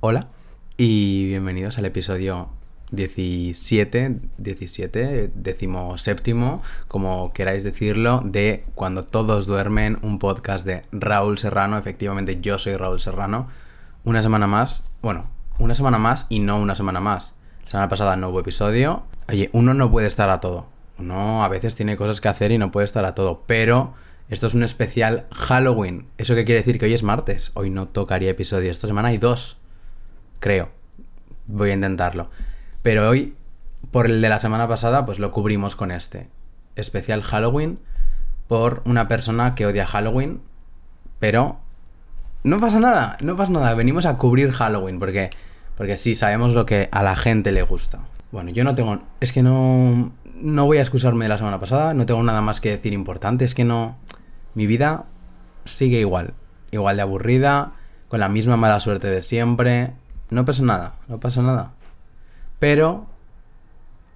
Hola y bienvenidos al episodio 17, 17, décimo séptimo, como queráis decirlo, de Cuando todos duermen, un podcast de Raúl Serrano. Efectivamente, yo soy Raúl Serrano. Una semana más, bueno, una semana más y no una semana más. La semana pasada no hubo episodio. Oye, uno no puede estar a todo. Uno a veces tiene cosas que hacer y no puede estar a todo, pero esto es un especial Halloween. ¿Eso qué quiere decir? Que hoy es martes. Hoy no tocaría episodio. Esta semana hay dos. Creo. Voy a intentarlo. Pero hoy, por el de la semana pasada, pues lo cubrimos con este. Especial Halloween por una persona que odia Halloween. Pero no pasa nada, no pasa nada. Venimos a cubrir Halloween porque, porque sí sabemos lo que a la gente le gusta. Bueno, yo no tengo... Es que no... No voy a excusarme de la semana pasada, no tengo nada más que decir importante. Es que no... Mi vida sigue igual. Igual de aburrida, con la misma mala suerte de siempre. No pasa nada, no pasa nada. Pero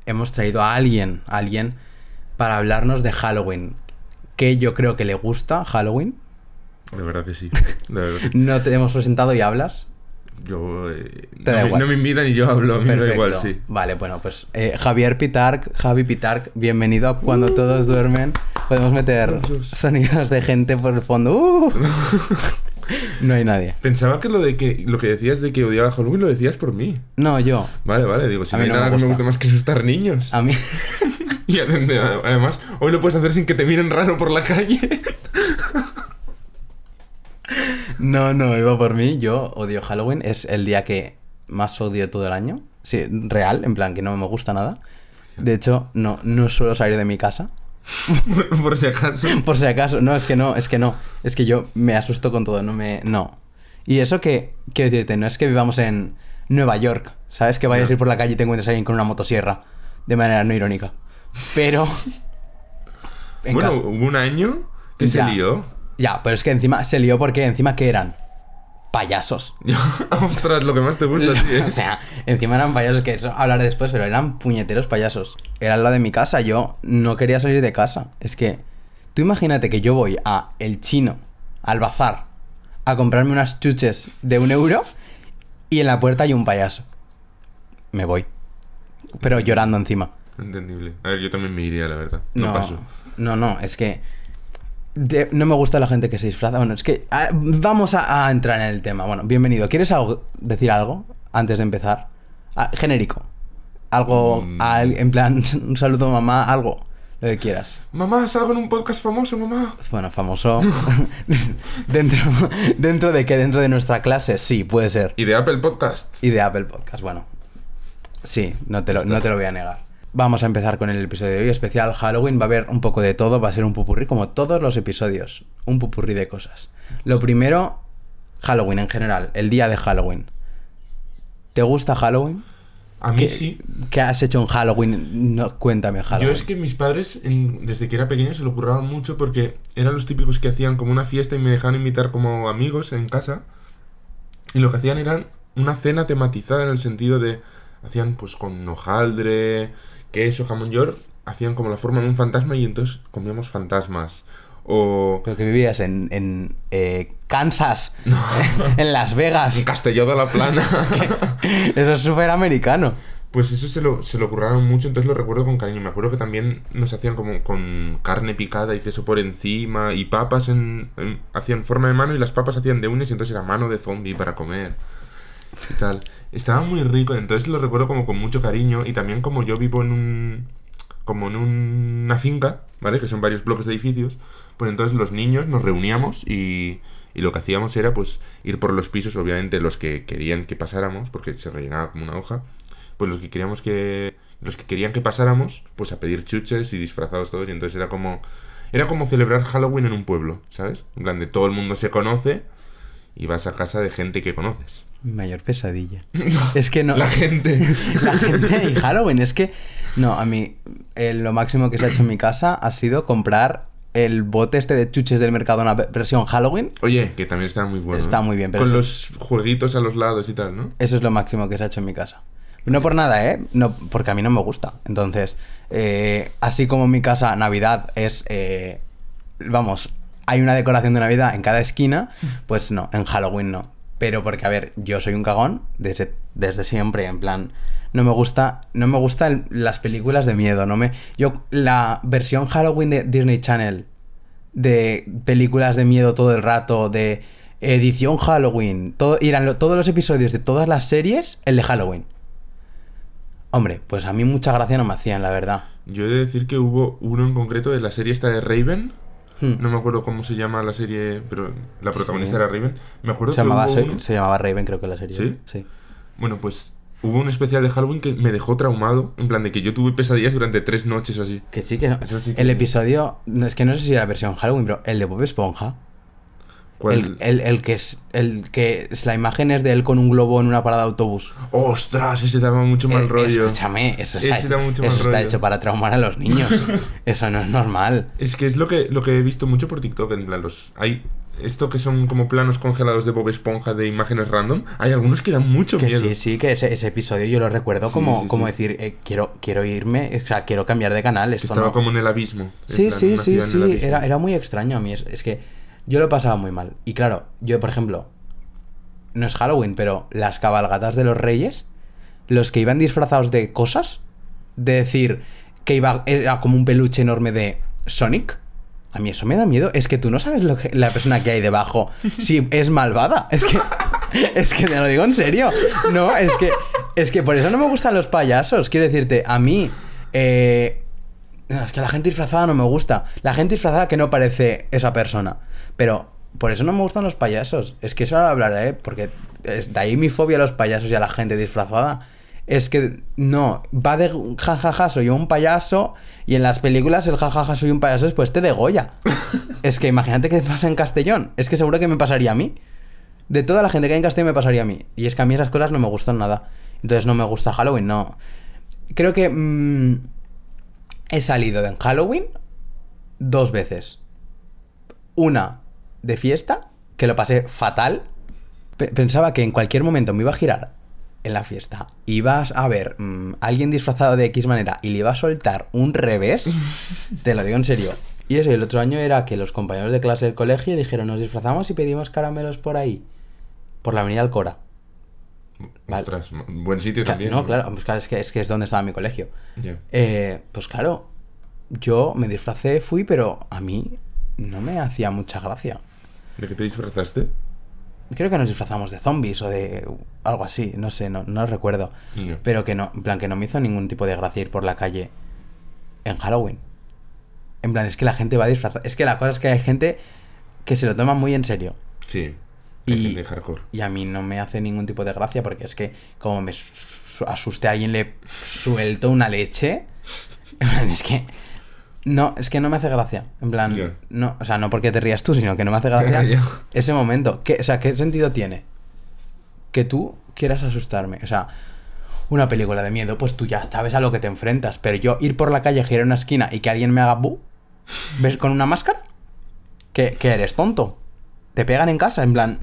hemos traído a alguien, a alguien para hablarnos de Halloween. Que yo creo que le gusta Halloween. De verdad que sí. De verdad. No te hemos presentado y hablas. Yo. eh, Te no, da me, igual. no me invitan y yo hablo. A mí me da igual, sí. Vale, bueno, pues eh, Javier Pitarc, Javi Pitarc, bienvenido a Cuando Todos Duermen. Podemos meter sonidos de gente por el fondo. ¡Uh! no hay nadie. Pensaba que lo de que lo que decías de que odiaba Halloween lo decías por mí. No, yo. Vale, vale, digo, si A no mí hay no me nada que me guste más que asustar niños. A mí. Y adem- además, hoy lo puedes hacer sin que te miren raro por la calle. No, no, iba por mí. Yo odio Halloween. Es el día que más odio todo el año. Sí, real, en plan que no me gusta nada. De hecho, no, no suelo salir de mi casa. Por, por si acaso. Por si acaso. No, es que no, es que no. Es que yo me asusto con todo, no me. No. Y eso que, quiero decirte, no es que vivamos en Nueva York. ¿Sabes? Que vayas a ir por la calle y te encuentres a alguien con una motosierra. De manera no irónica. Pero. en bueno, hubo un año que Ya. se lió. Ya, pero es que encima se lió porque encima que eran payasos. Ostras, lo que más te gusta, sí, ¿eh? o sea, encima eran payasos, que eso hablaré después, pero eran puñeteros payasos. Era lado de mi casa, yo no quería salir de casa. Es que, tú imagínate que yo voy a El Chino, al bazar, a comprarme unas chuches de un euro y en la puerta hay un payaso. Me voy. Pero llorando encima. Entendible. A ver, yo también me iría, la verdad. No, No, paso. no, no, es que de- no me gusta la gente que se disfraza. Bueno, es que ah, vamos a, a entrar en el tema. Bueno, bienvenido. ¿Quieres algo- decir algo antes de empezar? Ah, genérico. Algo, Mm. en plan, un saludo mamá, algo, lo que quieras. Mamá, salgo en un podcast famoso, mamá. Bueno, famoso. dentro, dentro de que dentro de nuestra clase, sí, puede ser. Y de Apple Podcast. Y de Apple Podcast, bueno. Sí, no te, lo, no te lo voy a negar. Vamos a empezar con el episodio de hoy, especial Halloween. Va a haber un poco de todo, va a ser un pupurrí, como todos los episodios. Un pupurrí de cosas. Lo primero, Halloween en general, el día de Halloween. ¿Te gusta Halloween? A mí ¿Qué, sí. ¿Qué has hecho en Halloween? No, cuéntame Halloween. Yo es que mis padres, en- desde que era pequeño, se lo curraban mucho porque eran los típicos que hacían como una fiesta y me dejaban invitar como amigos en casa. Y lo que hacían era una cena tematizada en el sentido de. Hacían pues con hojaldre, queso, jamón york. Hacían como la forma de un fantasma y entonces comíamos fantasmas. O. Pero que vivías en, en eh, Kansas, en Las Vegas. En Castelló de la Plana. Eso es súper americano. Pues eso se lo, se lo curraron mucho, entonces lo recuerdo con cariño. Me acuerdo que también nos hacían como con carne picada y queso por encima y papas en, en- hacían forma de mano y las papas hacían de uñas y entonces era mano de zombie para comer y tal. Estaba muy rico, entonces lo recuerdo como con mucho cariño y también como yo vivo en un como en un- una finca, ¿vale? Que son varios bloques de edificios, pues entonces los niños nos reuníamos y, y lo que hacíamos era pues ir por los pisos, obviamente los que querían que pasáramos, porque se rellenaba como una hoja, pues los que queríamos que los que querían que pasáramos, pues a pedir chuches y disfrazados todos y entonces era como era como celebrar Halloween en un pueblo, ¿sabes? En plan de todo el mundo se conoce y vas a casa de gente que conoces. Mi mayor pesadilla. Es que no. La gente. La gente y Halloween. Es que. No, a mí. eh, lo máximo que se ha hecho en mi casa ha sido comprar el bote este de chuches del Mercadona ve- versión Halloween. Oye, que también está muy bueno. Está ¿eh? muy bien, pero Con los jueguitos a los lados y tal, ¿no? Eso es lo máximo que se ha hecho en mi casa. No por nada, ¿eh? No, porque a mí no me gusta. Entonces, eh, así como en mi casa Navidad es, eh, vamos, hay una decoración de Navidad en cada esquina, pues no, en Halloween no. Pero porque, a ver, yo soy un cagón desde, desde siempre, en plan. No me gusta. No me gustan las películas de miedo. No me. Yo, la versión Halloween de Disney Channel. De películas de miedo todo el rato. De edición Halloween. Todo, eran todos los episodios de todas las series. El de Halloween. Hombre, pues a mí mucha gracia no me hacían, la verdad. Yo he de decir que hubo uno en concreto de la serie esta de Raven. Hmm. No me acuerdo cómo se llama la serie, pero la protagonista Sí. era Raven. Me acuerdo Se que llamaba, se, uno- se llamaba Raven, creo que la serie. ¿Sí? Sí. Bueno, pues hubo un especial de Halloween que me dejó traumado. En plan de que yo tuve pesadillas durante tres noches o así. Que sí, que no. Eso sí que- El episodio. Es que no sé si era la versión Halloween, pero el de Bob Esponja. El, el- el que es. El que es, la imagen es de él con un globo en una parada de autobús. ¡Ostras! Ese daba mucho mal Eh, rollo. Escúchame, eso, está, da mucho eso hecho para traumar a los niños. eso no es normal. Es que es lo que, lo que he visto mucho por TikTok. En plan, los. Hay. Esto que son como planos congelados de Bob Esponja de imágenes random. Hay algunos que dan mucho Que miedo. sí, sí, que ese, ese episodio yo lo recuerdo Sí, como, sí, como sí. decir, eh, quiero, quiero irme, o sea, quiero cambiar de canal. Esto estaba no- como en el abismo. Sí, plan, sí, sí, sí. Era, era muy extraño a mí. Es, es que yo lo pasaba muy mal. Y claro, yo, por ejemplo, no es Halloween, pero las cabalgatas de los reyes, los que iban disfrazados de cosas, de decir que iba, era como un peluche enorme de Sonic. A mí eso me da miedo. Es que tú no sabes lo que, la persona que hay debajo si es malvada. Es que, es que te lo digo en serio. No, es que, es que por eso no me gustan los payasos. Quiero decirte, a mí, eh, es que la gente disfrazada no me gusta. La gente disfrazada que no parece esa persona. Pero por eso no me gustan los payasos. Es que eso ahora hablaré, ¿eh? porque es- de ahí mi fobia a los payasos y a la gente disfrazada. Es que no, va de jajaja, soy un payaso. Y en las películas el jajaja, soy un payaso después te degolla. es que imagínate que pasa en Castellón. Es que seguro que me pasaría a mí. De toda la gente que hay en Castellón me pasaría a mí. Y es que a mí esas cosas no me gustan nada. Entonces no me gusta Halloween, no. Creo que mm, he salido en Halloween dos veces. Una de fiesta, que lo pasé fatal. Pe- pensaba que en cualquier momento me iba a girar en la fiesta. Ibas a ver mm, a alguien disfrazado de X manera y le iba a soltar un revés. Te lo digo en serio. Y eso, y el otro año era que los compañeros de clase del colegio dijeron, nos disfrazamos y pedimos caramelos por ahí. Por la avenida Alcora. Vale. Ostras, buen sitio también. no, claro, pues claro, es que, es que es donde estaba mi colegio. Eh, pues claro, yo me disfracé, fui, pero a mí no me hacía mucha gracia. ¿De qué te disfrazaste? Creo que nos disfrazamos de zombies o de algo así, no sé, no, no recuerdo. Pero que no, en plan, que no me hizo ningún tipo de gracia ir por la calle en Halloween. En plan, es que la gente va a disfrazar. Es que la cosa es que hay gente que se lo toma muy en serio. Sí. Y- gente hardcore. Y a mí no me hace ningún tipo de gracia porque es que como me su- asuste a alguien le suelto una leche. en plan, Es que... No, es que no me hace gracia. En plan, no, o sea, no porque te rías tú, sino que no me hace gracia ese momento. ¿Qué, o sea, ¿qué sentido tiene? Que tú quieras asustarme. O sea, una película de miedo, pues tú ya sabes a lo que te enfrentas. Pero yo ir por la calle, girar una esquina y que alguien me haga bu, ¿ves con una máscara? ¿Que, que eres tonto? ¿Te pegan en casa? En plan.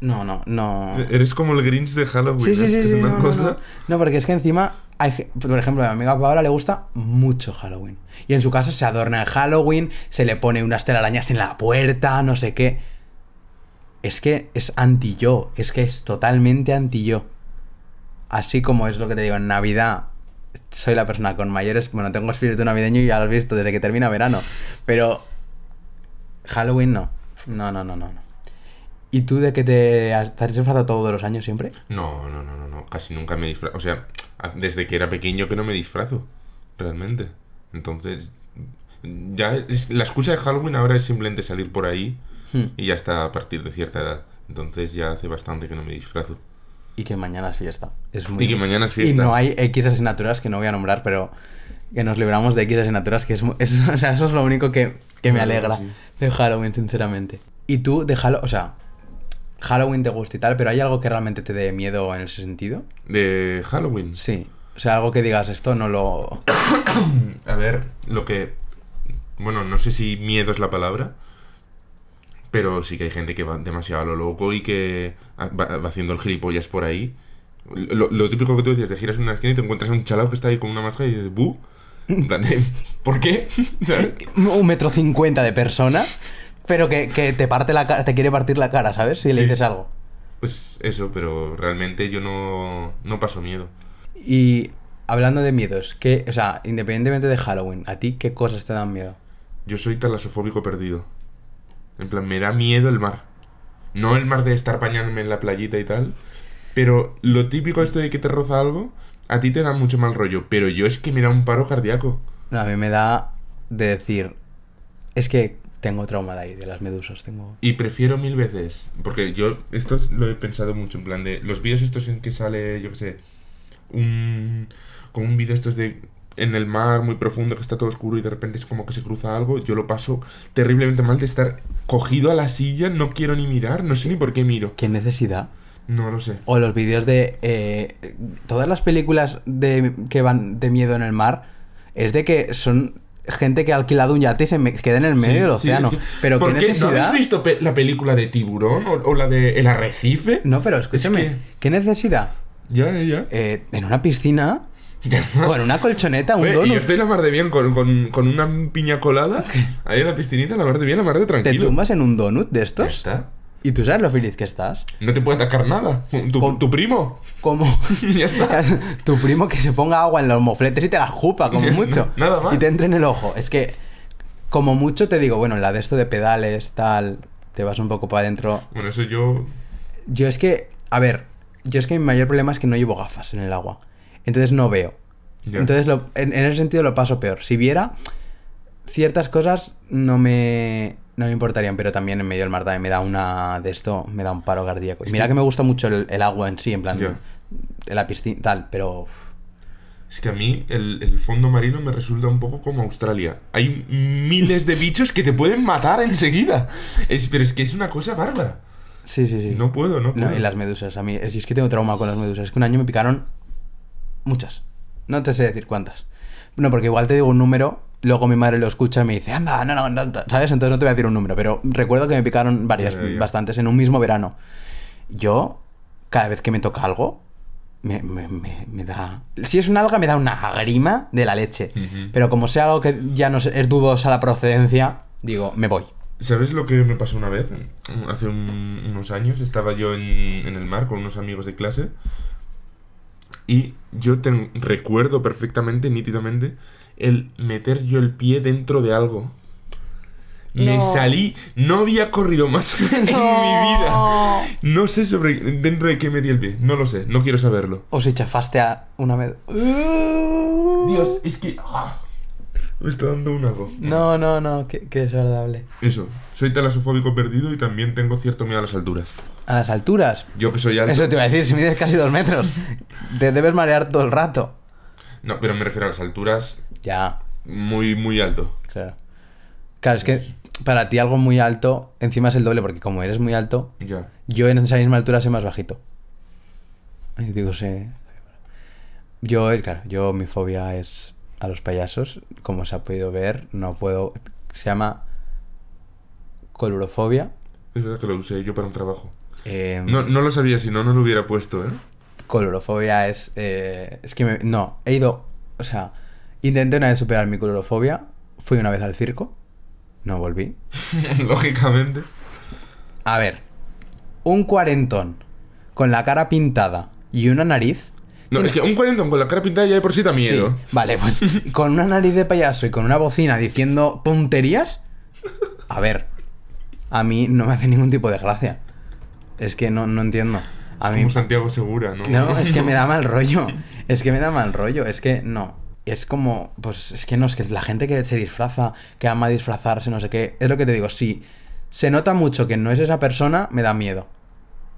No, no, no. Eres como el Grinch de Halloween. Sí, sí, sí, sí. No, no. No, porque es que encima, por ejemplo, a mi amiga Paola le gusta mucho Halloween. Y en su casa se adorna en Halloween, se le pone unas telarañas en la puerta, no sé qué. Es que es anti yo, es que es totalmente anti yo. Así como es lo que te digo, en Navidad soy la persona con mayores. Bueno, tengo espíritu navideño y ya lo has visto desde que termina verano. Pero. Halloween no. No, no, no, no. no. ¿Y tú de qué te has, te has disfrazado todos los años siempre? No, no, no, no, no. Casi nunca me disfrazo. O sea, desde que era pequeño que no me disfrazo. Realmente. Entonces. Ya es- la excusa de Halloween ahora es simplemente salir por ahí Hmm. y ya está a partir de cierta edad. Entonces ya hace bastante que no me disfrazo. Y que mañana es fiesta. Es muy... Y que mañana es fiesta. Y no hay X asignaturas que no voy a nombrar, pero que nos libramos de X asignaturas, que es, o sea, eso es lo único que, que me alegra sí. de Halloween, sinceramente. Y tú de Halloween, o sea, Halloween te gusta y tal, pero ¿hay algo que realmente te dé miedo en ese sentido? De Halloween. Sí. O sea, algo que digas, esto no lo... A ver, lo que. Bueno, no sé si miedo es la palabra. Pero sí que hay gente que va demasiado a lo loco y que va, va haciendo el gilipollas por ahí. Lo, lo típico que tú decías, te giras en una esquina y te encuentras a un chalao que está ahí con una máscara y dices, ¡bu! ¿por qué? Un metro cincuenta de persona, pero que, que te parte la cara, te quiere partir la cara, ¿sabes? Si le dices algo. Pues eso, pero realmente yo no, no paso miedo. Y hablando de miedos, ¿qué, o sea, independientemente de Halloween, ¿a ti qué cosas te dan miedo? Yo soy talasofóbico perdido. En plan, me da miedo el mar. No el mar de estar bañándome en la playita y tal. Pero lo típico esto de que te roza algo, a ti te da mucho mal rollo. Pero yo es que me da un paro cardíaco. No, a mí me da de decir, es que tengo trauma de ahí, de las medusas, tengo... Y prefiero mil veces, porque yo esto lo he pensado mucho, en plan de los vídeos estos en que sale, yo qué sé, un... como un vídeo estos de en el mar muy profundo que está todo oscuro y de repente es como que se cruza algo, yo lo paso terriblemente mal de estar cogido a la silla, no quiero ni mirar, no sé ni por qué miro. ¿Qué necesidad? No lo sé. O los vídeos de... eh, todas las películas de, que van de miedo en el mar es de que son gente que ha alquilado un yate y se queda en el medio Sí, del sí, océano. es que- Pero ¿por ¿qué qué? ¿No necesidad? habéis visto pe- la película de Tiburón o, o la de El Arrecife? No, pero escúchame, Es que- ¿qué necesidad? Ya, ya, ya. Eh, en una piscina, Ya con una colchoneta, un donut, yo estoy la mar de bien con, con, con una piña colada. Ahí en la piscinita, la mar de bien, la mar de te tranquilo. tumbas en un donut de Ya estos está. Y tú sabes lo feliz que estás. No te puede atacar nada. Tu, Com- tu primo. Como ya está. tu primo que se ponga agua en los mofletes y te la jupa, como Ya, mucho. nada más. Y te entre en el ojo. Es que, como mucho te digo, bueno, en la de esto de pedales, tal, te vas un poco para adentro. Bueno, eso yo. Yo es que, a ver, yo es que mi mayor problema es que no llevo gafas en el agua. Entonces no veo. Ya. Entonces lo- en, en ese sentido lo paso peor. Si viera, ciertas cosas no me, no me importarían, pero también en medio del mar también me da una de esto, me da un paro cardíaco. Y mira que- me gusta mucho el, el agua en sí, en plan, la piscina, tal, pero... Es que a mí el, el fondo marino me resulta un poco como Australia. Hay miles de bichos que te pueden matar enseguida. Es, pero es que es una cosa bárbara. Sí, sí, sí. No puedo, no puedo. No, y las medusas, a mí, es, es que tengo trauma con las medusas. Es que un año me picaron muchas. No te sé decir cuántas. No, porque igual te digo un número, luego mi madre lo escucha y me dice, anda, no, no, no, no", ¿sabes? Entonces no te voy a decir un número, pero recuerdo que me picaron varias, bastantes, en un mismo verano. Yo, cada vez que me toca algo, me, me- me- me da... Si es un alga, me da una grima de la leche. Ujú. Pero como sea algo que ya no es dudosa la procedencia, digo, me voy. ¿Sabes lo que me pasó una vez? Hace un- unos años estaba yo en, en el mar con unos amigos de clase y yo ten- recuerdo perfectamente, nítidamente, el meter yo el pie dentro de algo. Me No. salí, no había corrido más en mi vida. No sé sobre dentro de qué metí el pie, no lo sé, no quiero saberlo. O si chafaste a una vez. Dios, es que... ah, me está dando un algo. No, no, no, qué, qué desagradable. Eso, soy talasofóbico perdido y también tengo cierto miedo a las alturas. A las alturas. Yo que soy alto... Eso te iba a decir, si mides casi dos metros, te debes marear todo el rato. No, pero me refiero a las alturas Ya, muy, muy alto. claro. Claro, es que para ti algo muy alto, encima es el doble, porque como eres muy alto, Ya. yo en esa misma altura soy más bajito. Ay, digo, sé. Yo, eh, claro, yo mi fobia es a los payasos. Como se ha podido ver, no puedo. Se llama colurofobia. Es verdad que lo usé yo para un trabajo. Eh, No, no lo sabía, si no, no lo hubiera puesto, ¿eh? Colorofobia es. eh, es que me- no, he ido. O sea, intenté una vez superar mi colorofobia. Fui una vez al circo. No volví. Lógicamente. A ver, un cuarentón con la cara pintada y una nariz. No, es que un cuarentón con la cara pintada ya de por sí da miedo. Sí, vale, pues con una nariz de payaso y con una bocina diciendo tonterías. A ver, a mí no me hace ningún tipo de gracia. Es que no, no entiendo. A Es mí, como Santiago Segura, ¿no? No, es que me da mal rollo. Es que me da mal rollo. Es que no. Es como, pues es que no, es que la gente que se disfraza, que ama disfrazarse, no sé qué. Es lo que te digo, si se nota mucho que no es esa persona, me da miedo.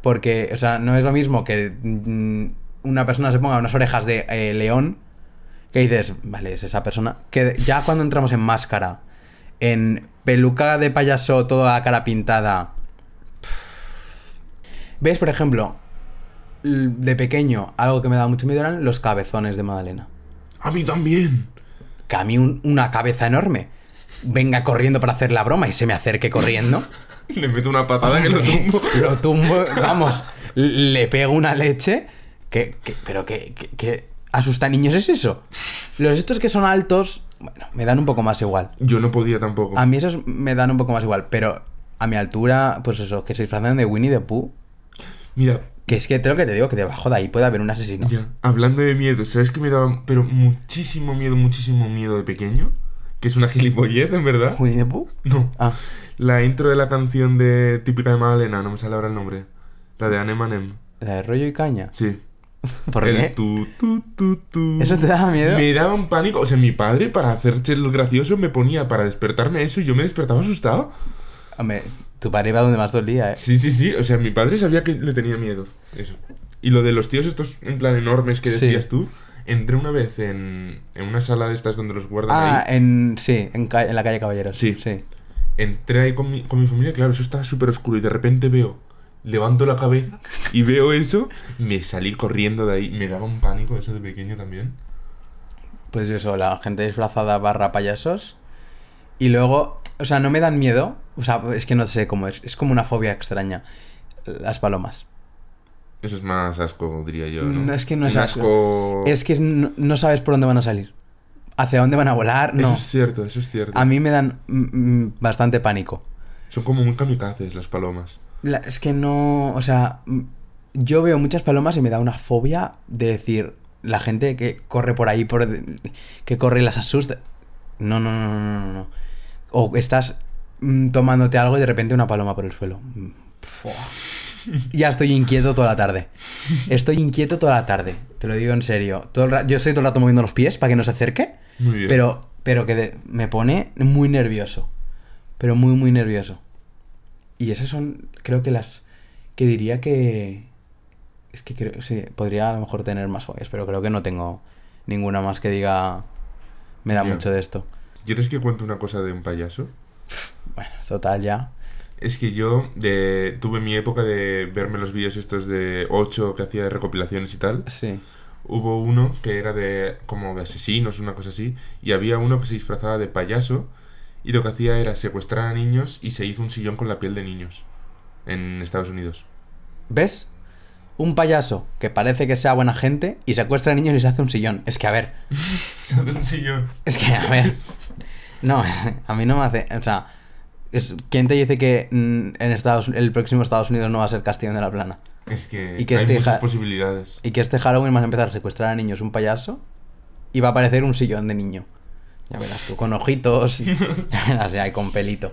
Porque, o sea, no es lo mismo que mm, una persona se ponga unas orejas de eh, león, que dices, vale, es esa persona. Que ya cuando entramos en máscara, en peluca de payaso, toda la cara pintada. ¿Ves, por ejemplo, de pequeño, algo que me daba mucho miedo eran los cabezones de Madalena. A mí también. Que a mí un- una cabeza enorme venga corriendo para hacer la broma y se me acerque corriendo. Le meto una patada que lo tumbo. Lo tumbo, vamos, le pego una leche. Que, que- pero que, que, que asusta niños es eso. Los estos que son altos, bueno, me dan un poco más igual. Yo no podía tampoco. A mí esos me dan un poco más igual, pero a mi altura, pues eso, que se disfrazan de Winnie the Pooh. Mira, Que es que lo que te digo, que debajo de ahí puede haber un asesino. ya, hablando de miedo, ¿sabes que me daba pero muchísimo miedo, muchísimo miedo de pequeño? Que es una gilipollez, en verdad. ¿Winnie the Pooh? No. Ah, La intro de la canción de típica de Magdalena, no me sale ahora el nombre. La de Anemanem. la de rollo y caña. Sí. ¿Por el qué? tu, tu, tu, tu. ¿Eso te daba miedo? Me daba un pánico. O sea, mi padre, para hacerse el gracioso, me ponía para despertarme eso y yo me despertaba asustado. Hombre, tu padre iba donde más dolía, ¿eh? Sí, sí, sí. O sea, mi padre sabía que le tenía miedo. Eso. Y lo de los tíos estos, en plan, enormes que Sí. decías tú. Entré una vez en, en una sala de estas donde los guardan Ah, ahí. en, sí, en la calle Caballeros. Sí. sí. Entré ahí con mi, con mi familia, claro, eso estaba súper oscuro y de repente veo, levanto la cabeza y veo eso, me salí corriendo de ahí, me daba un pánico eso de pequeño también. Pues eso, la gente disfrazada barra payasos. Y luego, o sea, no me dan miedo. O sea, es que no sé cómo es. Es como una fobia extraña. Las palomas. Eso es más asco, diría yo. ¿no? No, es que no es asco. asco. Es que no, no sabes por dónde van a salir. Hacia dónde van a volar, Eso no. es cierto, eso es cierto. A mí me dan mm, mm, bastante pánico. Son como muy kamikazes las palomas. La- es que no, o sea, mm, yo veo muchas palomas y me da una fobia de decir, la gente que corre por ahí, por, que corre y las asusta. No, no, no, no, no, no. O estás mm, tomándote algo y de repente una paloma por el suelo. Mm. Ya estoy inquieto toda la tarde. Estoy inquieto toda la tarde. Te lo digo en serio. Todo el ra- yo estoy todo el rato moviendo los pies para que no se acerque. Muy bien. Pero, pero que de- me pone muy nervioso. Pero muy, muy nervioso. Y esas son, creo que las que diría que... Es que creo, sí, podría a lo mejor tener más fobias, pero creo que no tengo ninguna más que diga... Me da mucho de esto. ¿Quieres que cuente una cosa de un payaso? Bueno, total ya. Es que yo de, tuve mi época de verme los vídeos estos de 8 que hacía de recopilaciones y tal. Sí. Hubo uno que era de como de asesinos, una cosa así, y había uno que se disfrazaba de payaso y lo que hacía era secuestrar a niños y se hizo un sillón con la piel de niños en Estados Unidos. ¿Ves? Un payaso que parece que sea buena gente y secuestra a niños y se hace un sillón. Es que, a ver, Se hace un sillón. Es que, a ver. No, a mí no me hace. O sea, es- ¿quién te dice que mm, en Estados, el próximo Estados Unidos no va a ser Castillo de la Plana? Es que, Y que hay este muchas posibilidades. Y que este Halloween vas a empezar a secuestrar a niños un payaso y va a aparecer un sillón de niño. Ya verás tú, con ojitos, ya verás, ya, y con pelito.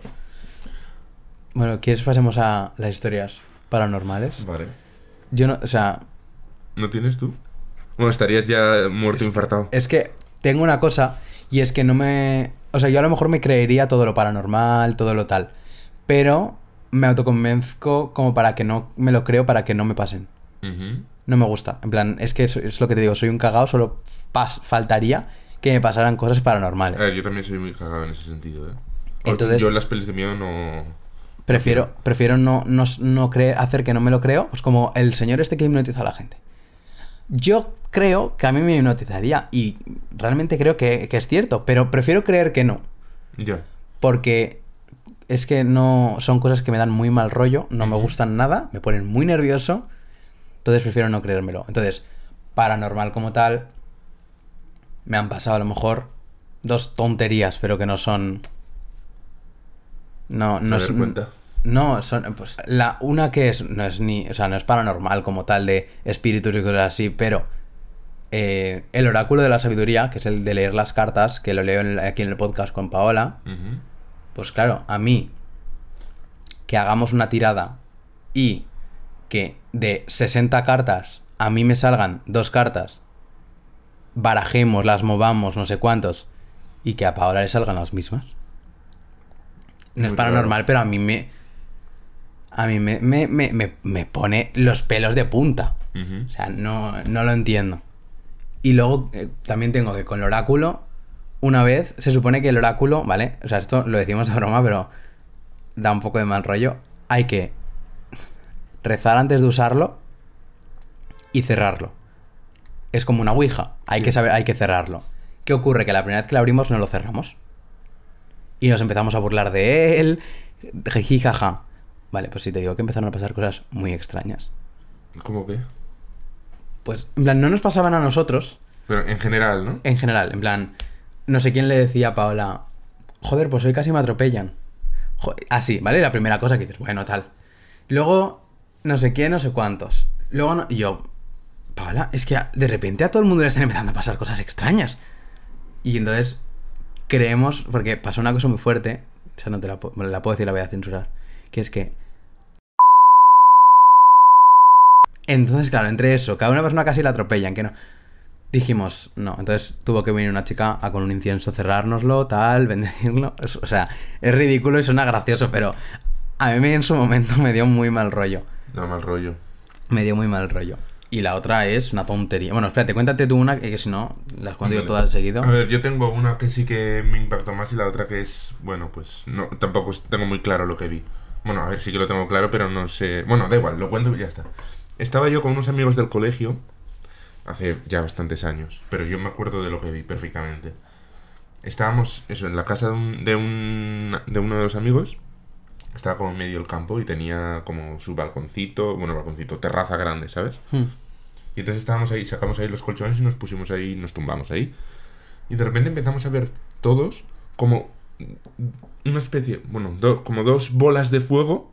Bueno, ¿quieres pasemos a las historias paranormales? Vale. Yo no, o sea, ¿No tienes tú? Bueno, estarías ya muerto, Es- infartado. Es que tengo una cosa y es que no me... O sea, yo a lo mejor me creería todo lo paranormal, todo lo tal. Pero me autoconvenzco como para que no me lo creo, para que no me pasen. No me gusta. En plan, es que es lo que te digo, soy un cagao, solo pas- faltaría que me pasaran cosas paranormales. A ver, yo también soy muy cagado en ese sentido, ¿eh? Entonces- Yo en las pelis de miedo no... Prefiero, prefiero no, no, no creer, hacer que no me lo creo, pues como el señor este que hipnotiza a la gente. Yo creo que a mí me hipnotizaría y realmente creo que, que es cierto, pero prefiero creer que no. Ya. Porque es que no son cosas que me dan muy mal rollo, no me gustan nada, me ponen muy nervioso, entonces prefiero no creérmelo. Entonces, paranormal como tal, me han pasado a lo mejor dos tonterías, pero que no son... No, no es... cuenta. No, son, pues, la, una que es, no es ni, o sea, no es paranormal como tal de espíritus y cosas así, pero eh, el oráculo de la sabiduría, que es el de leer las cartas, que lo leo en aquí en el podcast con Paola, pues claro, a mí que hagamos una tirada y que de 60 cartas a mí me salgan dos cartas, barajemos, las movamos, no sé cuántos, y que a Paola le salgan las mismas. No es paranormal, raro. pero a mí me. A mí me, me, me, me- pone los pelos de punta. O sea, no, no lo entiendo. Y luego eh, también tengo que con el oráculo, una vez, se supone que el oráculo, ¿vale? O sea, esto lo decimos de broma, pero da un poco de mal rollo. Hay que rezar antes de usarlo y cerrarlo. Es como una ouija. Hay Sí. que saber, hay que cerrarlo. ¿Qué ocurre? Que la primera vez que lo abrimos no lo cerramos. Y nos empezamos a burlar de él. Jiji, jaja. Vale, pues si te digo que empezaron a pasar cosas muy extrañas. ¿Cómo que? Pues, en plan, no nos pasaban a nosotros, Pero en general, ¿no? en general, en plan, no sé quién le decía a Paola, joder, pues hoy casi me atropellan. Así, ¿vale? La primera cosa que dices, bueno, tal. Luego, no sé qué, no sé cuántos. Luego no- y yo, Paola, es que de repente a todo el mundo le están empezando a pasar cosas extrañas. Y entonces creemos, porque pasó una cosa muy fuerte, o sea, no te la, la puedo decir, la voy a censurar, que es que... Entonces, claro, entre eso, cada una persona casi la atropellan, que no... Dijimos, no, entonces tuvo que venir una chica a con un incienso cerrárnoslo, tal, bendecirlo. O sea, es ridículo y suena gracioso, pero a mí en su momento me dio muy mal rollo. Da mal rollo. Me dio muy mal rollo. Y la otra es una tontería. Bueno, espérate, cuéntate tú una, que, que si no, las cuento yo todas seguido. A ver, yo tengo una que sí que me impactó más y la otra que es, bueno, pues no, tampoco tengo muy claro lo que vi. Bueno, a ver, sí que lo tengo claro, pero no sé. Bueno, da igual, lo cuento y ya está. Estaba yo con unos amigos del colegio hace ya bastantes años, pero yo me acuerdo de lo que vi perfectamente. Estábamos, eso, en la casa de, un, de, un- de uno de los amigos. Estaba como en medio del campo y tenía como su balconcito, bueno, balconcito, terraza grande, ¿sabes? Hmm. Y entonces estábamos ahí, sacamos ahí los colchones y nos pusimos ahí, nos tumbamos ahí. Y de repente empezamos a ver todos como una especie, bueno, do- como dos bolas de fuego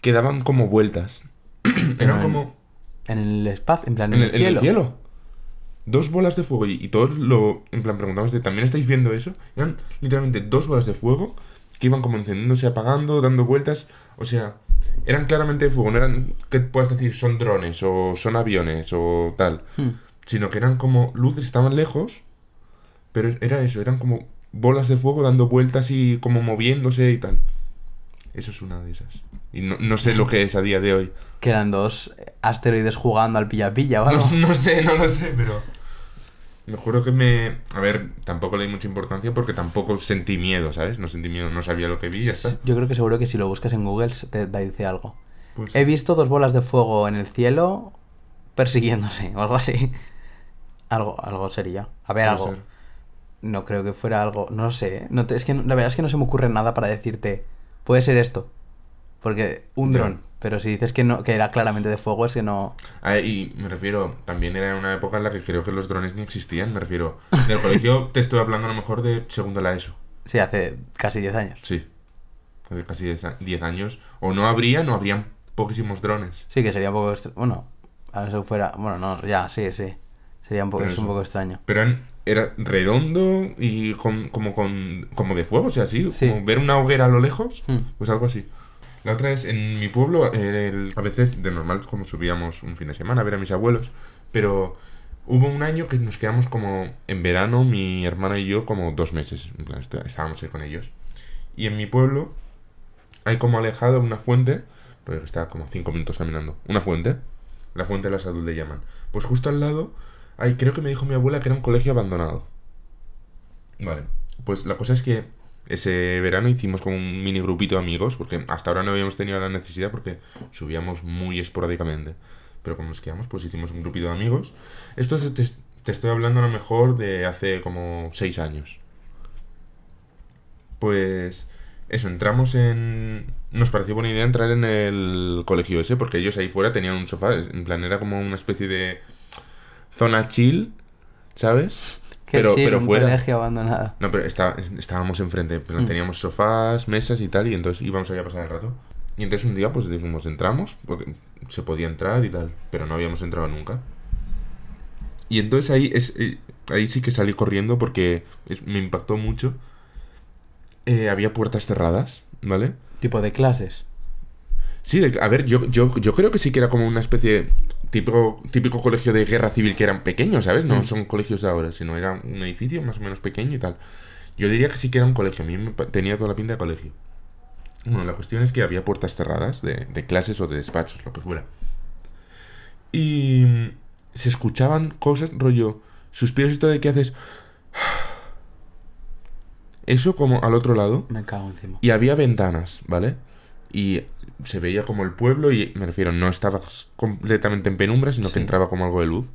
que daban como vueltas. Eran en- como En el espacio, en plan, en en, el, el, en el cielo. cielo. Dos bolas de fuego y, y todos lo, en plan, preguntamos de, ¿también estáis viendo eso? Eran literalmente dos bolas de fuego que iban como encendiéndose, apagando, dando vueltas. O sea, eran claramente de fuego, no eran, que puedas decir, son drones o son aviones o tal Hmm. sino que eran como luces, estaban lejos, pero era eso, eran como bolas de fuego dando vueltas y como moviéndose y tal. Eso es una de esas. Y no, no sé lo que es a día de hoy. Quedan dos asteroides jugando al pilla-pilla o No, no sé, no lo sé, pero... Me acuerdo que me... A ver, tampoco le di mucha importancia porque tampoco sentí miedo, ¿sabes? No sentí miedo, no sabía lo que vi y ya está. Yo creo que seguro que si lo buscas en Google te dice algo. Pues, He visto dos bolas de fuego en el cielo persiguiéndose o algo así. Algo, algo sería. A ver, algo. ser. No creo que fuera algo. No sé. ¿eh? No te- es que la verdad es que no se me ocurre nada para decirte. Puede ser esto. Porque un dron. Pero si dices que no, que era claramente de fuego, es que no. Ah, y me refiero, también era una época en la que creo que los drones ni existían, me refiero. Del colegio te estoy hablando a lo mejor de segundo la ESO. Sí, hace casi 10 años. Sí. Hace casi 10 a- 10 años. O no habría, no habrían poquísimos drones. Sí, que sería un poco. Bueno, a eso fuera. Bueno, no, ya, sí, sí. Sería un poco, Pero es un eso. poco extraño. Pero era redondo y con, como con como de fuego, o sea, así. Sí. Como ver una hoguera a lo lejos, Hmm. pues algo así. La otra es, en mi pueblo, el- a veces de normal como subíamos un fin de semana a ver a mis abuelos, pero hubo un año que nos quedamos como en verano, mi hermana y yo, como dos meses, estábamos ahí con ellos. Y en mi pueblo hay como alejado una fuente, porque está como cinco minutos caminando, una fuente, la fuente de la salud le llaman. Pues justo al lado, hay, creo que me dijo mi abuela que era un colegio abandonado. Vale, pues la cosa es que ese verano hicimos como un mini grupito de amigos, porque hasta ahora no habíamos tenido la necesidad porque subíamos muy esporádicamente. Pero como nos quedamos, pues hicimos un grupito de amigos. Esto te, te estoy hablando a lo mejor de hace como seis años. Pues eso, entramos en... Nos pareció buena idea entrar en el colegio ese, porque ellos ahí fuera tenían un sofá, en plan era como una especie de zona chill, ¿sabes? Pero, chill, pero un fuera. colegio abandonado. No, pero está- estábamos enfrente, pero Hmm. teníamos sofás, mesas y tal, y entonces íbamos allá a pasar el rato. Y entonces un día pues dijimos, entramos, porque se podía entrar y tal, pero no habíamos entrado nunca. Y entonces ahí, es, eh, ahí sí que salí corriendo porque es- me impactó mucho. Eh, había puertas cerradas, ¿vale? Tipo de clases. Sí, de- a ver, yo, yo, yo creo que sí que era como una especie típico, típico colegio de guerra civil que eran pequeños, ¿sabes? No Mm. son colegios de ahora, sino era un edificio más o menos pequeño y tal. Yo diría que sí que era un colegio, a mí me tenía toda la pinta de colegio. Bueno, la cuestión es que había puertas cerradas de, de clases o de despachos, lo que fuera. Y mm, se escuchaban cosas, rollo, suspiros todo de que haces... Eso como al otro lado. Me cago encima. Y había ventanas, ¿vale? Y se veía como el pueblo y me refiero, no estaba completamente en penumbra, sino Sí. que entraba como algo de luz.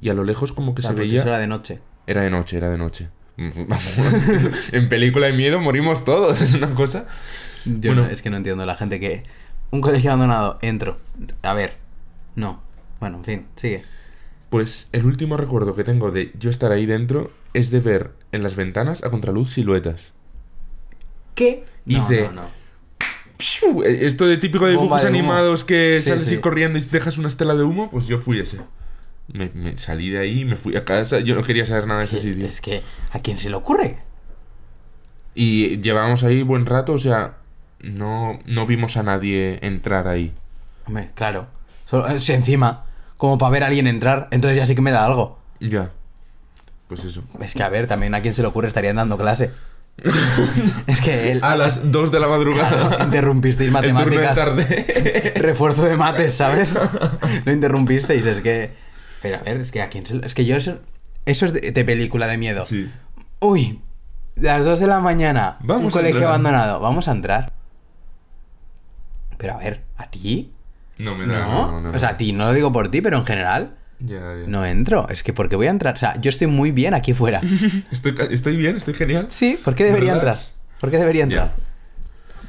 Y a lo lejos como que Claro, se veía... eso era de noche. Era de noche, era de noche. en película de miedo morimos todos, es una cosa. Yo Bueno. no- es que no entiendo la gente que. Un colegio abandonado, entro. A ver. No. Bueno, en fin, sigue. Pues el último recuerdo que tengo de yo estar ahí dentro es de ver en las ventanas a contraluz siluetas. ¿Qué? Y no, de- no, no. ¡Piu! Eh, Esto de típico de dibujos de animados que Sí, sales sí. así corriendo y dejas una estela de humo, pues yo fui ese. Me, me salí de ahí, me fui a casa, yo no quería saber nada de ese sitio. Es que, ¿a quién se le ocurre? Y llevábamos ahí buen rato, o sea, no, no vimos a nadie entrar ahí. Hombre, claro. Solo- eh, si encima, como para ver a alguien entrar, entonces ya sí que me da algo. Ya. Pues eso. Es que, a ver, también a quién se le ocurre estarían dando clase. es que él, A las 2 de la madrugada. claro, interrumpisteis El turno de matemáticas. tarde. Refuerzo de mates, ¿sabes? Lo interrumpisteis, es que... Pero a ver, es que a quién se... Es que yo eso... Eso es de, de película de miedo. sí. Uy, las 2 de la mañana, Vamos un colegio entrar. abandonado, vamos a entrar. Pero a ver, ¿a ti? No me No, da. No, no, no. o sea, a ti, no lo digo por ti, pero en general No entro. Es que porque voy a entrar. O sea, yo estoy muy bien aquí fuera. Estoy, estoy bien, estoy genial. Sí, ¿por qué debería ¿Verdad? entrar? ¿Por qué debería entrar?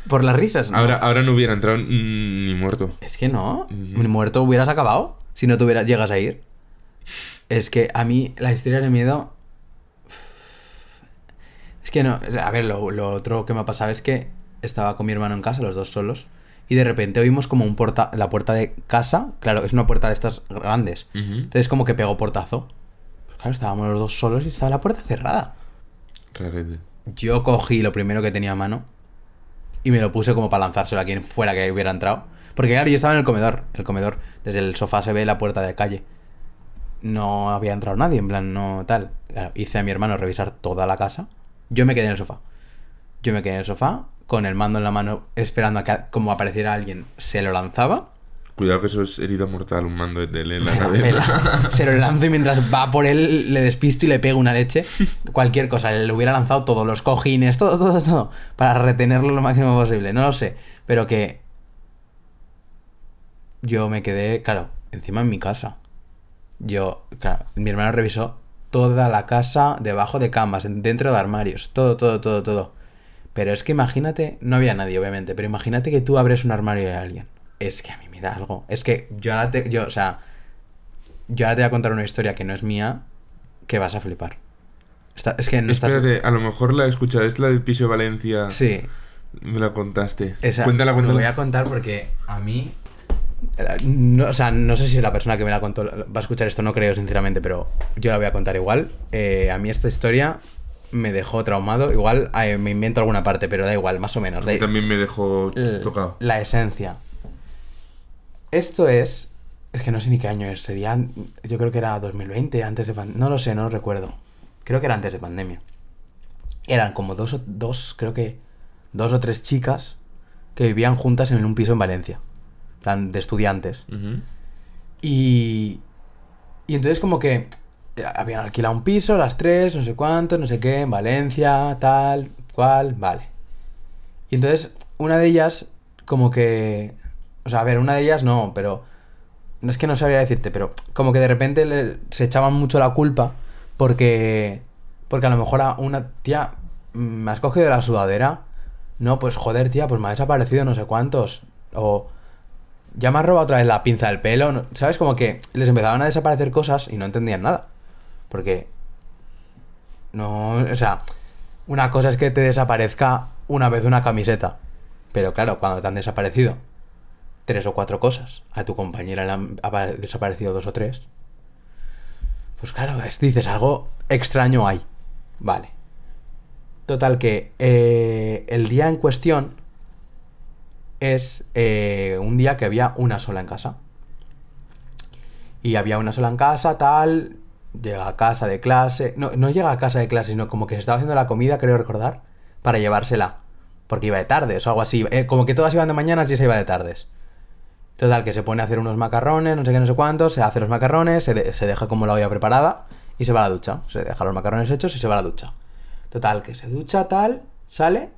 Por las risas, ¿no? Ahora, ahora no hubiera entrado mm, ni muerto. Es que no. Ni muerto hubieras acabado si no te hubieras, llegas a ir. Es que a mí las historias de miedo. Es que no. A ver, lo, lo otro que me ha pasado es que estaba con mi hermano en casa, los dos solos. Y de repente oímos como un porta, la puerta de casa. Claro, es una puerta de estas grandes. Entonces como que pegó portazo. Pues claro, estábamos los dos solos y estaba la puerta cerrada. Rarete. Yo cogí lo primero que tenía a mano y me lo puse como para lanzárselo a quien fuera que hubiera entrado. Porque claro, yo estaba en el comedor. El comedor, desde el sofá se ve la puerta de calle. No había entrado nadie, en plan, no tal. Claro, hice a mi hermano revisar toda la casa. Yo me quedé en el sofá. Yo me quedé en el sofá con el mando en la mano esperando a que como apareciera alguien se lo lanzaba. Cuidado que eso es herida mortal, un mando de tele en la cabeza. Se lo lanzo y mientras va por él le despisto y le pego una leche. Cualquier cosa. Le hubiera lanzado todos los cojines, todo, todo, todo. Para retenerlo lo máximo posible. No lo sé. Pero que. Yo me quedé, claro, encima en mi casa. Yo, claro, mi hermano revisó toda la casa debajo de camas, en- dentro de armarios. Todo, todo, todo, todo. Pero es que imagínate, no había nadie, obviamente, pero imagínate que tú abres un armario de alguien. Es que a mí me da algo. Es que yo ahora te. Yo, o sea. Yo ahora te voy a contar una historia que no es mía, que vas a flipar. Está- es que no estás. Espérate, a lo mejor la he escuchado, es la del piso de Valencia. Sí, Me la contaste. esa. cuéntala, Lo cuéntala. voy a contar porque a mí. eh, No, o sea, no sé si la persona que me la contó va a escuchar esto, no creo, sinceramente, pero yo la voy a contar igual. Eh, a mí esta historia me dejó traumado. Igual eh, me invento alguna parte, pero da igual, más o menos. La- también me dejó tocado. La esencia. Esto es. Es que no sé ni qué año es. Sería. Yo creo que era 2020, antes de pandemia. No lo sé, no lo recuerdo. Creo que era antes de pandemia. Eran como dos, o- dos, creo que. Dos o tres chicas que vivían juntas en un piso en Valencia. En plan, de estudiantes. Y. Y entonces, como que. Habían alquilado un piso, las tres, no sé cuánto, no sé qué, en Valencia, tal, cual, vale. Y entonces, una de ellas, como que. O sea, a ver, una de ellas no, pero. No es que no sabría decirte, pero como que de repente le- se echaban mucho la culpa porque. Porque a lo mejor a una tía. mm, Me has cogido la sudadera. No, pues joder, tía, pues me ha desaparecido no sé cuántos. O. Ya me has robado otra vez la pinza del pelo. ¿Sabes? Como que les empezaban a desaparecer cosas y no entendían nada. Porque. No. O sea. Una cosa es que te desaparezca una vez una camiseta. Pero claro, cuando te han desaparecido tres o cuatro cosas, a tu compañera le han apa- desaparecido dos o tres. Pues claro, es- dices, algo extraño hay. Vale. Total que eh, el día en cuestión es eh, un día que había una sola en casa. Y había una sola en casa, tal. Llega a casa de clase. No, no llega a casa de clase, sino como que se estaba haciendo la comida, creo recordar, para llevársela. Porque iba de tardes o algo así. Eh, como que todas iban de mañanas y se iba de tardes. Total, que se pone a hacer unos macarrones, no sé qué, no sé cuántos, se hace los macarrones, se, se deja como la olla preparada y se va a la ducha. Se deja los macarrones hechos y se va a la ducha. Total, que se ducha, tal, sale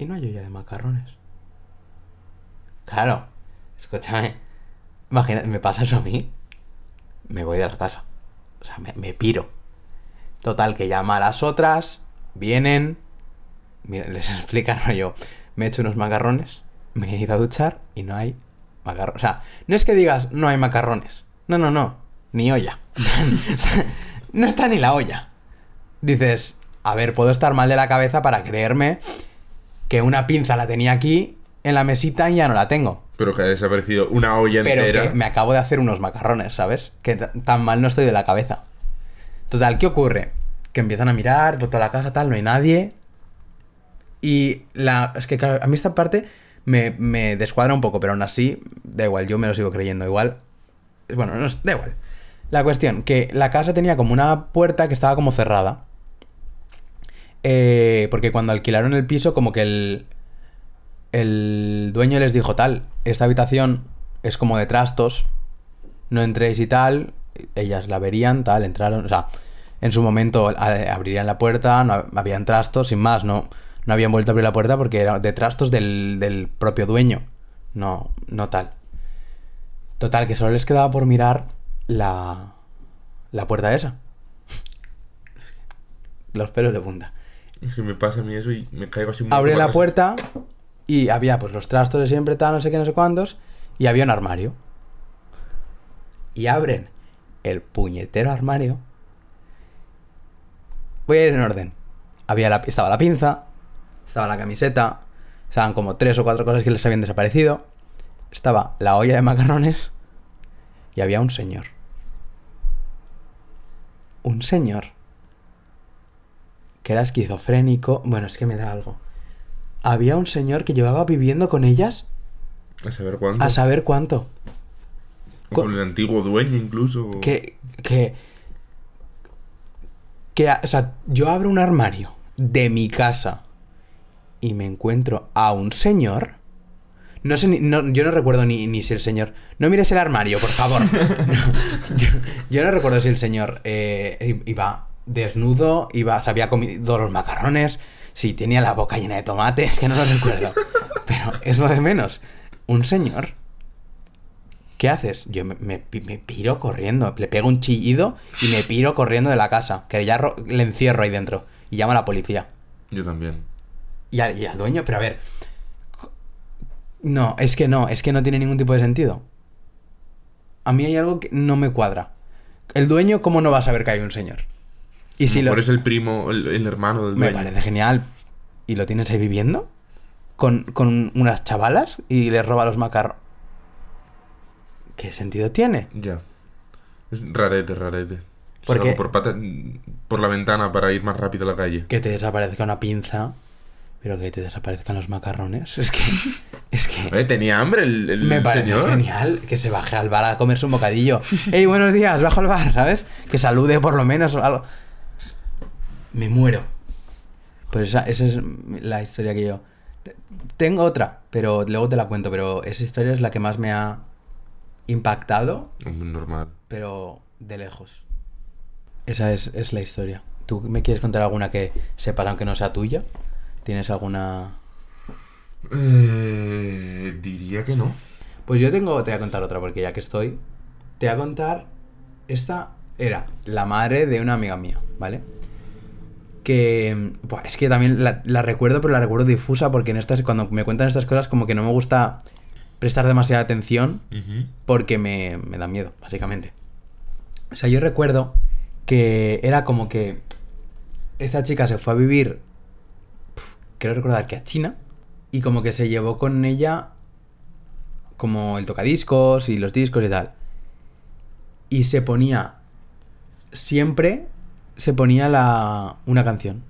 y no hay olla de macarrones. Claro, escúchame. Imagina, me pasa eso a mí. Me voy de la casa. O sea, me, piro. Total, que llama a las otras, vienen. Mira, les explican yo. Me he hecho unos macarrones, me he ido a duchar y no hay macarrones. O sea, no es que digas no hay macarrones. No, no, no. Ni olla. No está ni la olla. Dices, a ver, puedo estar mal de la cabeza para creerme que una pinza la tenía aquí en la mesita y ya no la tengo. Pero que ha desaparecido una olla Pero entera. que me acabo de hacer unos macarrones, ¿sabes? Que tan mal no estoy de la cabeza. Total, ¿qué ocurre? Que empiezan a mirar por toda la casa, tal, no hay nadie. Y la. Es que, claro, a mí esta parte me, me descuadra un poco, pero aún así, da igual, yo me lo sigo creyendo. Igual. Bueno, no, es- da igual. La cuestión, que la casa tenía como una puerta que estaba como cerrada. Eh, porque cuando alquilaron el piso, como que el, el dueño les dijo tal, esta habitación es como de trastos, no entréis y tal, ellas la verían, tal, entraron, o sea, en su momento abrirían la puerta, no hab- habían trastos, sin más, no, no habían vuelto a abrir la puerta porque era de trastos del, del propio dueño, no, no tal. Total, que solo les quedaba por mirar la, la puerta esa. Los pelos de punta. Es que me pasa a mí eso y me caigo así Abre la puerta y había pues los trastos de siempre, tal, no sé qué, no sé cuántos, y había un armario. Y abren el puñetero armario. Voy a ir en orden. Había la, estaba la pinza, estaba la camiseta, estaban como tres o cuatro cosas que les habían desaparecido. Estaba la olla de macarrones y había un señor. Un señor que era esquizofrénico. Bueno, es que me da algo. Había un señor que llevaba viviendo con ellas A saber cuánto. a saber cuánto. O con el antiguo dueño incluso. Que, que, que, o sea, yo abro un armario de mi casa y me encuentro a un señor. No sé, ni- no, yo no recuerdo ni, ni si el señor. No mires el armario, por favor. No, yo, yo no recuerdo si el señor eh, iba desnudo, iba, se había comido los macarrones, si tenía la boca llena de tomate, es que no lo recuerdo. Pero es lo de menos. Un señor ¿Qué haces? Yo me, me pi- me piro corriendo, le pego un chillido y me piro corriendo de la casa, que ya ro- le encierro ahí dentro y llamo a la policía. Yo también. Y al, y al dueño, pero a ver. No, es que no, es que no tiene ningún tipo de sentido. A mí hay algo que no me cuadra. El dueño, ¿cómo no va a saber que hay un señor? Y si lo, Por el primo, el, el hermano del me dueño. parece genial. ¿Y lo tienes ahí viviendo? Con, con unas chavalas y le roba los macarrones. ¿Qué sentido tiene? Ya. Es rarete, rarete. Porque- por patas por la ventana para ir más rápido a la calle. Que te desaparezca una pinza, pero que te desaparezcan los macarrones. Es que. Es que. Eh, tenía hambre el, el Me parece señor. genial que se baje al bar a comerse un bocadillo. ¡Ey, buenos días! Bajo al bar, ¿sabes? Que salude por lo menos o algo. Me muero. Pues esa, esa es la historia que yo. Tengo otra, pero luego te la cuento. Pero esa historia es la que más me ha impactado, Normal. pero de lejos. Esa es, es la historia. ¿Tú me quieres contar alguna que sepas aunque no sea tuya? ¿Tienes alguna.? Eh, diría que no. Pues yo tengo, te voy a contar otra, porque ya que estoy, te voy a contar, esta era la madre de una amiga mía, ¿vale? Que, es que también la, la recuerdo, pero la recuerdo difusa, porque en estas, cuando me cuentan estas cosas, como que no me gusta prestar demasiada atención, porque me, me da miedo, básicamente. O sea, yo recuerdo que era como que esta chica se fue a vivir, pf, creo recordar que a China, y como que se llevó con ella como el tocadiscos y los discos y tal. Y se ponía, siempre se ponía la, una canción,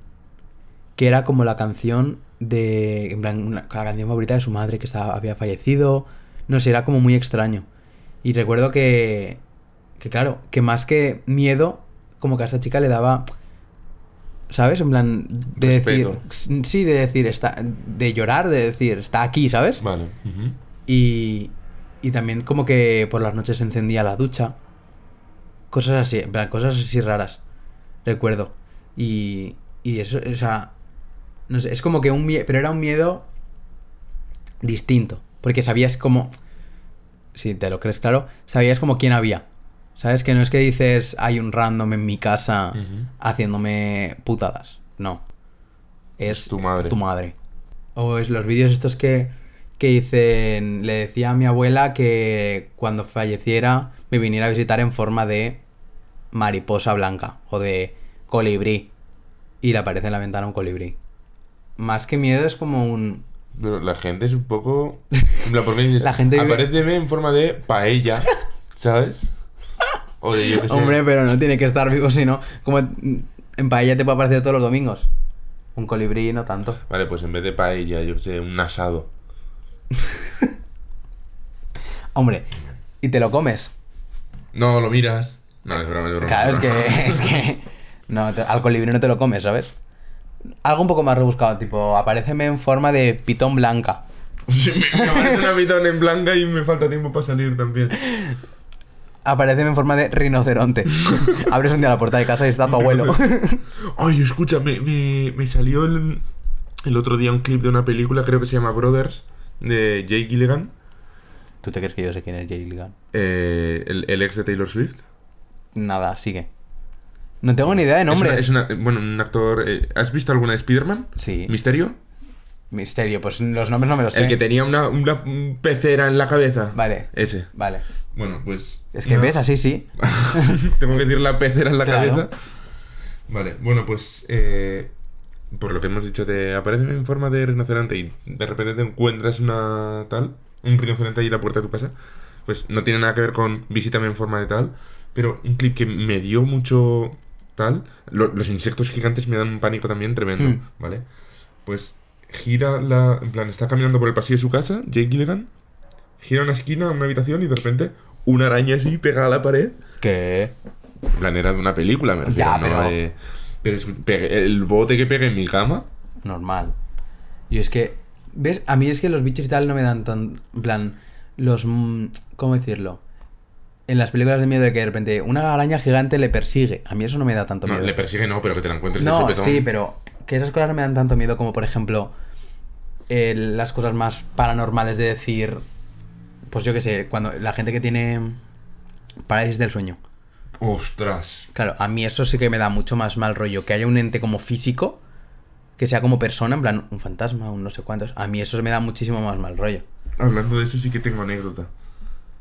que era como la canción de, en plan, una- la canción favorita de su madre que estaba, había fallecido, no sé, era como muy extraño. Y recuerdo que, que claro, que más que miedo, como que a esta chica le daba, ¿sabes? En plan, de Respeto. decir, sí, de decir, está, de llorar, de decir, está aquí, ¿sabes? Vale. Y, y también como que por las noches se encendía la ducha. Cosas así, en plan, cosas así raras. Recuerdo. Y, y eso, o sea, no sé, es como que un miedo, pero era un miedo distinto. Porque sabías como, si te lo crees claro, sabías como quién había. ¿Sabes? Que no es que dices, hay un random en mi casa haciéndome putadas. No. Es Es tu madre. Tu madre. O es los vídeos estos que, que dicen, le decía a mi abuela que cuando falleciera me viniera a visitar en forma de mariposa blanca o de colibrí. Y le aparece en la ventana un colibrí. Más que miedo es como un... Pero la gente es un poco. La gente vive- Aparéceme en forma de paella, ¿sabes? O de yo qué sé. Hombre, pero no tiene que estar vivo, sino como en paella te puede aparecer todos los domingos. Un colibrí no tanto. Vale, pues en vez de paella, yo sé, un asado. Hombre, y te lo comes. No, lo miras. No, es broma, es broma. Claro, es que, es que no, te- al colibrí no te lo comes, ¿sabes? Algo un poco más rebuscado, tipo, apareceme en forma de pitón blanca. Sí, me, me aparece una pitón en blanca y me falta tiempo para salir también. Apareceme en forma de rinoceronte. Abres un día la puerta de casa y está tu abuelo. Ay, escucha, me, me, me salió el, el otro día un clip de una película, creo que se llama Brothers, de Jake Gilligan, ¿Tú te crees que yo sé quién es Jay Gilligan? eh, el, el ex de Taylor Swift. Nada, sigue. No tengo ni idea de nombres. Es, una, es una- bueno, un actor. eh, ¿Has visto alguna de Spider-Man? Sí. ¿Misterio? Misterio, pues los nombres no me los sé. El que tenía una, una pecera en la cabeza. Vale. Ese. Vale. Bueno, pues. Es que una- ves, así sí. Tengo que decir la pecera en la Claro. cabeza. Vale, bueno, pues. eh, por lo que hemos dicho, te aparece en forma de rinoceronte y de repente te encuentras una tal. Un rinoceronte ahí en la puerta de tu casa. Pues no tiene nada que ver con visítame en forma de tal. Pero un clip que me dio mucho tal. lo- los insectos gigantes me dan un pánico también tremendo, Hmm. ¿vale? Pues gira la. En plan, está caminando por el pasillo de su casa, Jake Gilligan. Gira una esquina, una habitación y de repente una araña así pegada a la pared. Que. En plan, era de una película, me refiero, Ya, no pero- de- pero es- pegue- el bote que pegue en mi cama. Normal. Y es que. ¿Ves? A mí es que los bichos y tal no me dan tan. En plan. Los. mm, ¿Cómo decirlo? En las películas de miedo de que de repente una araña gigante le persigue. A mí eso no me da tanto No, miedo. le persigue, no, pero que te la encuentres de No, sopetón. sí, pero que esas cosas no me dan tanto miedo como, por ejemplo, eh, las cosas más paranormales de decir, pues yo qué sé, cuando la gente que tiene parálisis del sueño. Ostras. Claro, a mí eso sí que me da mucho más mal rollo. Que haya un ente como físico, que sea como persona, en plan un fantasma, un no sé cuántos. A mí eso me da muchísimo más mal rollo. Hablando de eso, sí que tengo anécdota.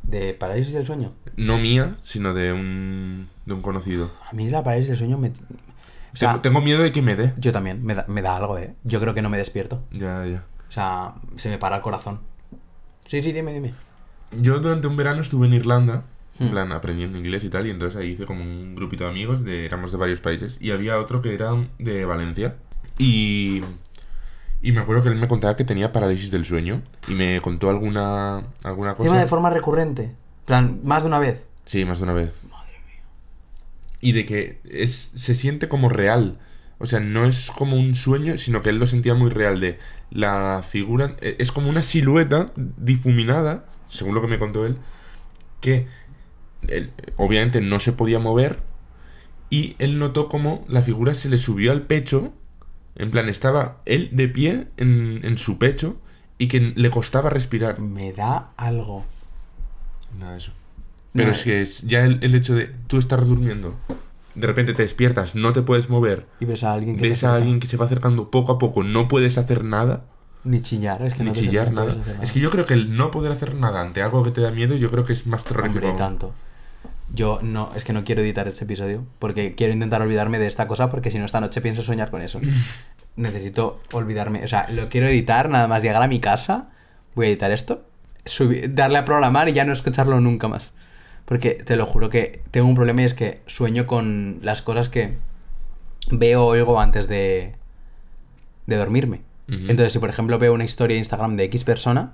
¿De parálisis del sueño? No mía, sino de un, de un conocido. A mí la parálisis del sueño me... O sea, tengo miedo de que me dé. yo también, me da, me da algo, ¿eh? Yo creo que no me despierto. Ya, ya. O sea, se me para el corazón. Sí, sí, dime, dime. Yo durante un verano estuve en Irlanda, en Hmm. plan aprendiendo inglés y tal, y entonces ahí hice como un grupito de amigos, de, éramos de varios países, y había otro que era de Valencia. Y, y me acuerdo que él me contaba que tenía parálisis del sueño, y me contó alguna, alguna cosa. Encima de forma recurrente. En plan, más de una vez. Sí, más de una vez. Y de que es, se siente como real. O sea, no es como un sueño, sino que él lo sentía muy real. De la figura. eh, Es como una silueta difuminada, según lo que me contó él, que él, obviamente no se podía mover. Y él notó como la figura se le subió al pecho. En plan, estaba él de pie en, en su pecho y que le costaba respirar. Me da algo. Nada eso. Pero es que es ya el, el hecho de tú estar durmiendo, de repente te despiertas, no te puedes mover, Y ves a alguien que ves se a acerca. alguien que se va acercando poco a poco, no puedes hacer nada, Ni chillar, es que ni no chillar, nada. Es que yo creo que el no poder hacer nada ante algo que te da miedo, yo creo que es más terrorífico. Hombre, tanto. Yo no, es que no quiero editar este episodio porque quiero intentar olvidarme de esta cosa porque si no esta noche pienso soñar con eso. Necesito olvidarme, o sea, lo quiero editar nada más llegar a mi casa, voy a editar esto, subi- darle a programar y ya no escucharlo nunca más. Porque te lo juro que tengo un problema y es que sueño con las cosas que veo o oigo antes de, de dormirme. Entonces, si por ejemplo veo una historia de Instagram de X persona,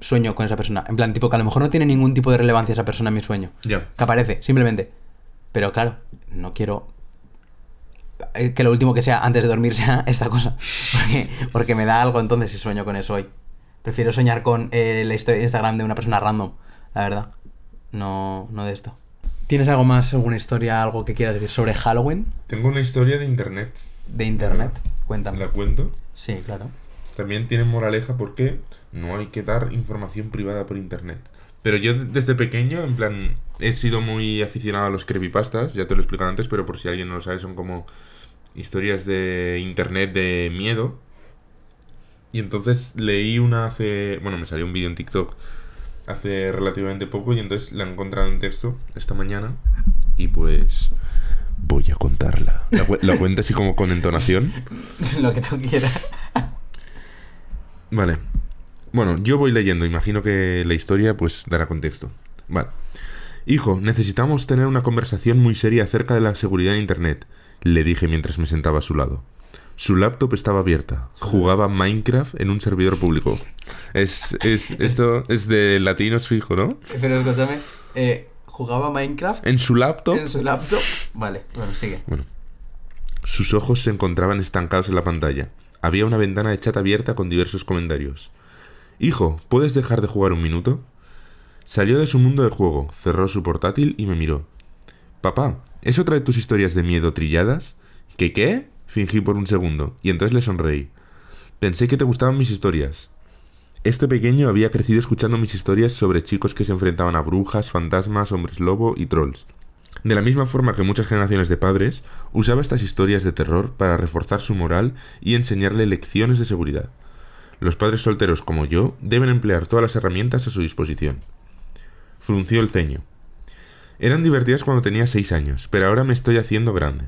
sueño con esa persona. En plan, tipo que a lo mejor no tiene ningún tipo de relevancia esa persona en mi sueño. Ya. Que aparece, simplemente. Pero claro, no quiero eh, que lo último que sea antes de dormir sea esta cosa. Porque, porque me da algo entonces si sueño con eso hoy. Prefiero soñar con eh, la historia de Instagram de una persona random, la verdad. No, no de esto. ¿Tienes algo más, alguna historia, algo que quieras decir sobre Halloween Tengo una historia de internet, de internet? Cuéntame. la cuento. Sí, claro. También tiene moraleja porque no hay que dar información privada por internet. Pero yo de- desde pequeño, en plan, he sido muy aficionado a los creepypastas, ya te lo he explicado antes, pero por si alguien no lo sabe, son como historias de internet de miedo. Y entonces leí una hace, bueno, me salió un vídeo en TikTok hace relativamente poco y entonces la he encontrado en texto esta mañana y pues voy a contarla. La, cu- la así como con entonación. Lo que tú quieras. Vale. Bueno, yo voy leyendo, imagino que la historia pues dará contexto. Vale. Hijo, necesitamos tener una conversación muy seria acerca de la seguridad en Internet, le dije mientras me sentaba a su lado. Su laptop estaba abierta. Jugaba Minecraft en un servidor público. Es, es, esto es de latinos fijo, ¿no? Pero escúchame, eh, ¿jugaba Minecraft En su laptop. en su laptop? Vale, bueno, sigue. Bueno. Sus ojos se encontraban estancados en la pantalla. Había una ventana de chat abierta con diversos comentarios. Hijo, ¿puedes dejar de jugar un minuto? Salió de su mundo de juego, cerró su portátil y me miró. Papá, ¿es otra de tus historias de miedo trilladas? ¿Qué qué? Fingí por un segundo, y entonces le sonreí. Pensé que te gustaban mis historias. Este pequeño había crecido escuchando mis historias sobre chicos que se enfrentaban a brujas, fantasmas, hombres lobo y trolls. De la misma forma que muchas generaciones de padres, usaba estas historias de terror para reforzar su moral y enseñarle lecciones de seguridad. Los padres solteros como yo deben emplear todas las herramientas a su disposición. Frunció el ceño. Eran divertidas cuando tenía seis años, pero ahora me estoy haciendo grande.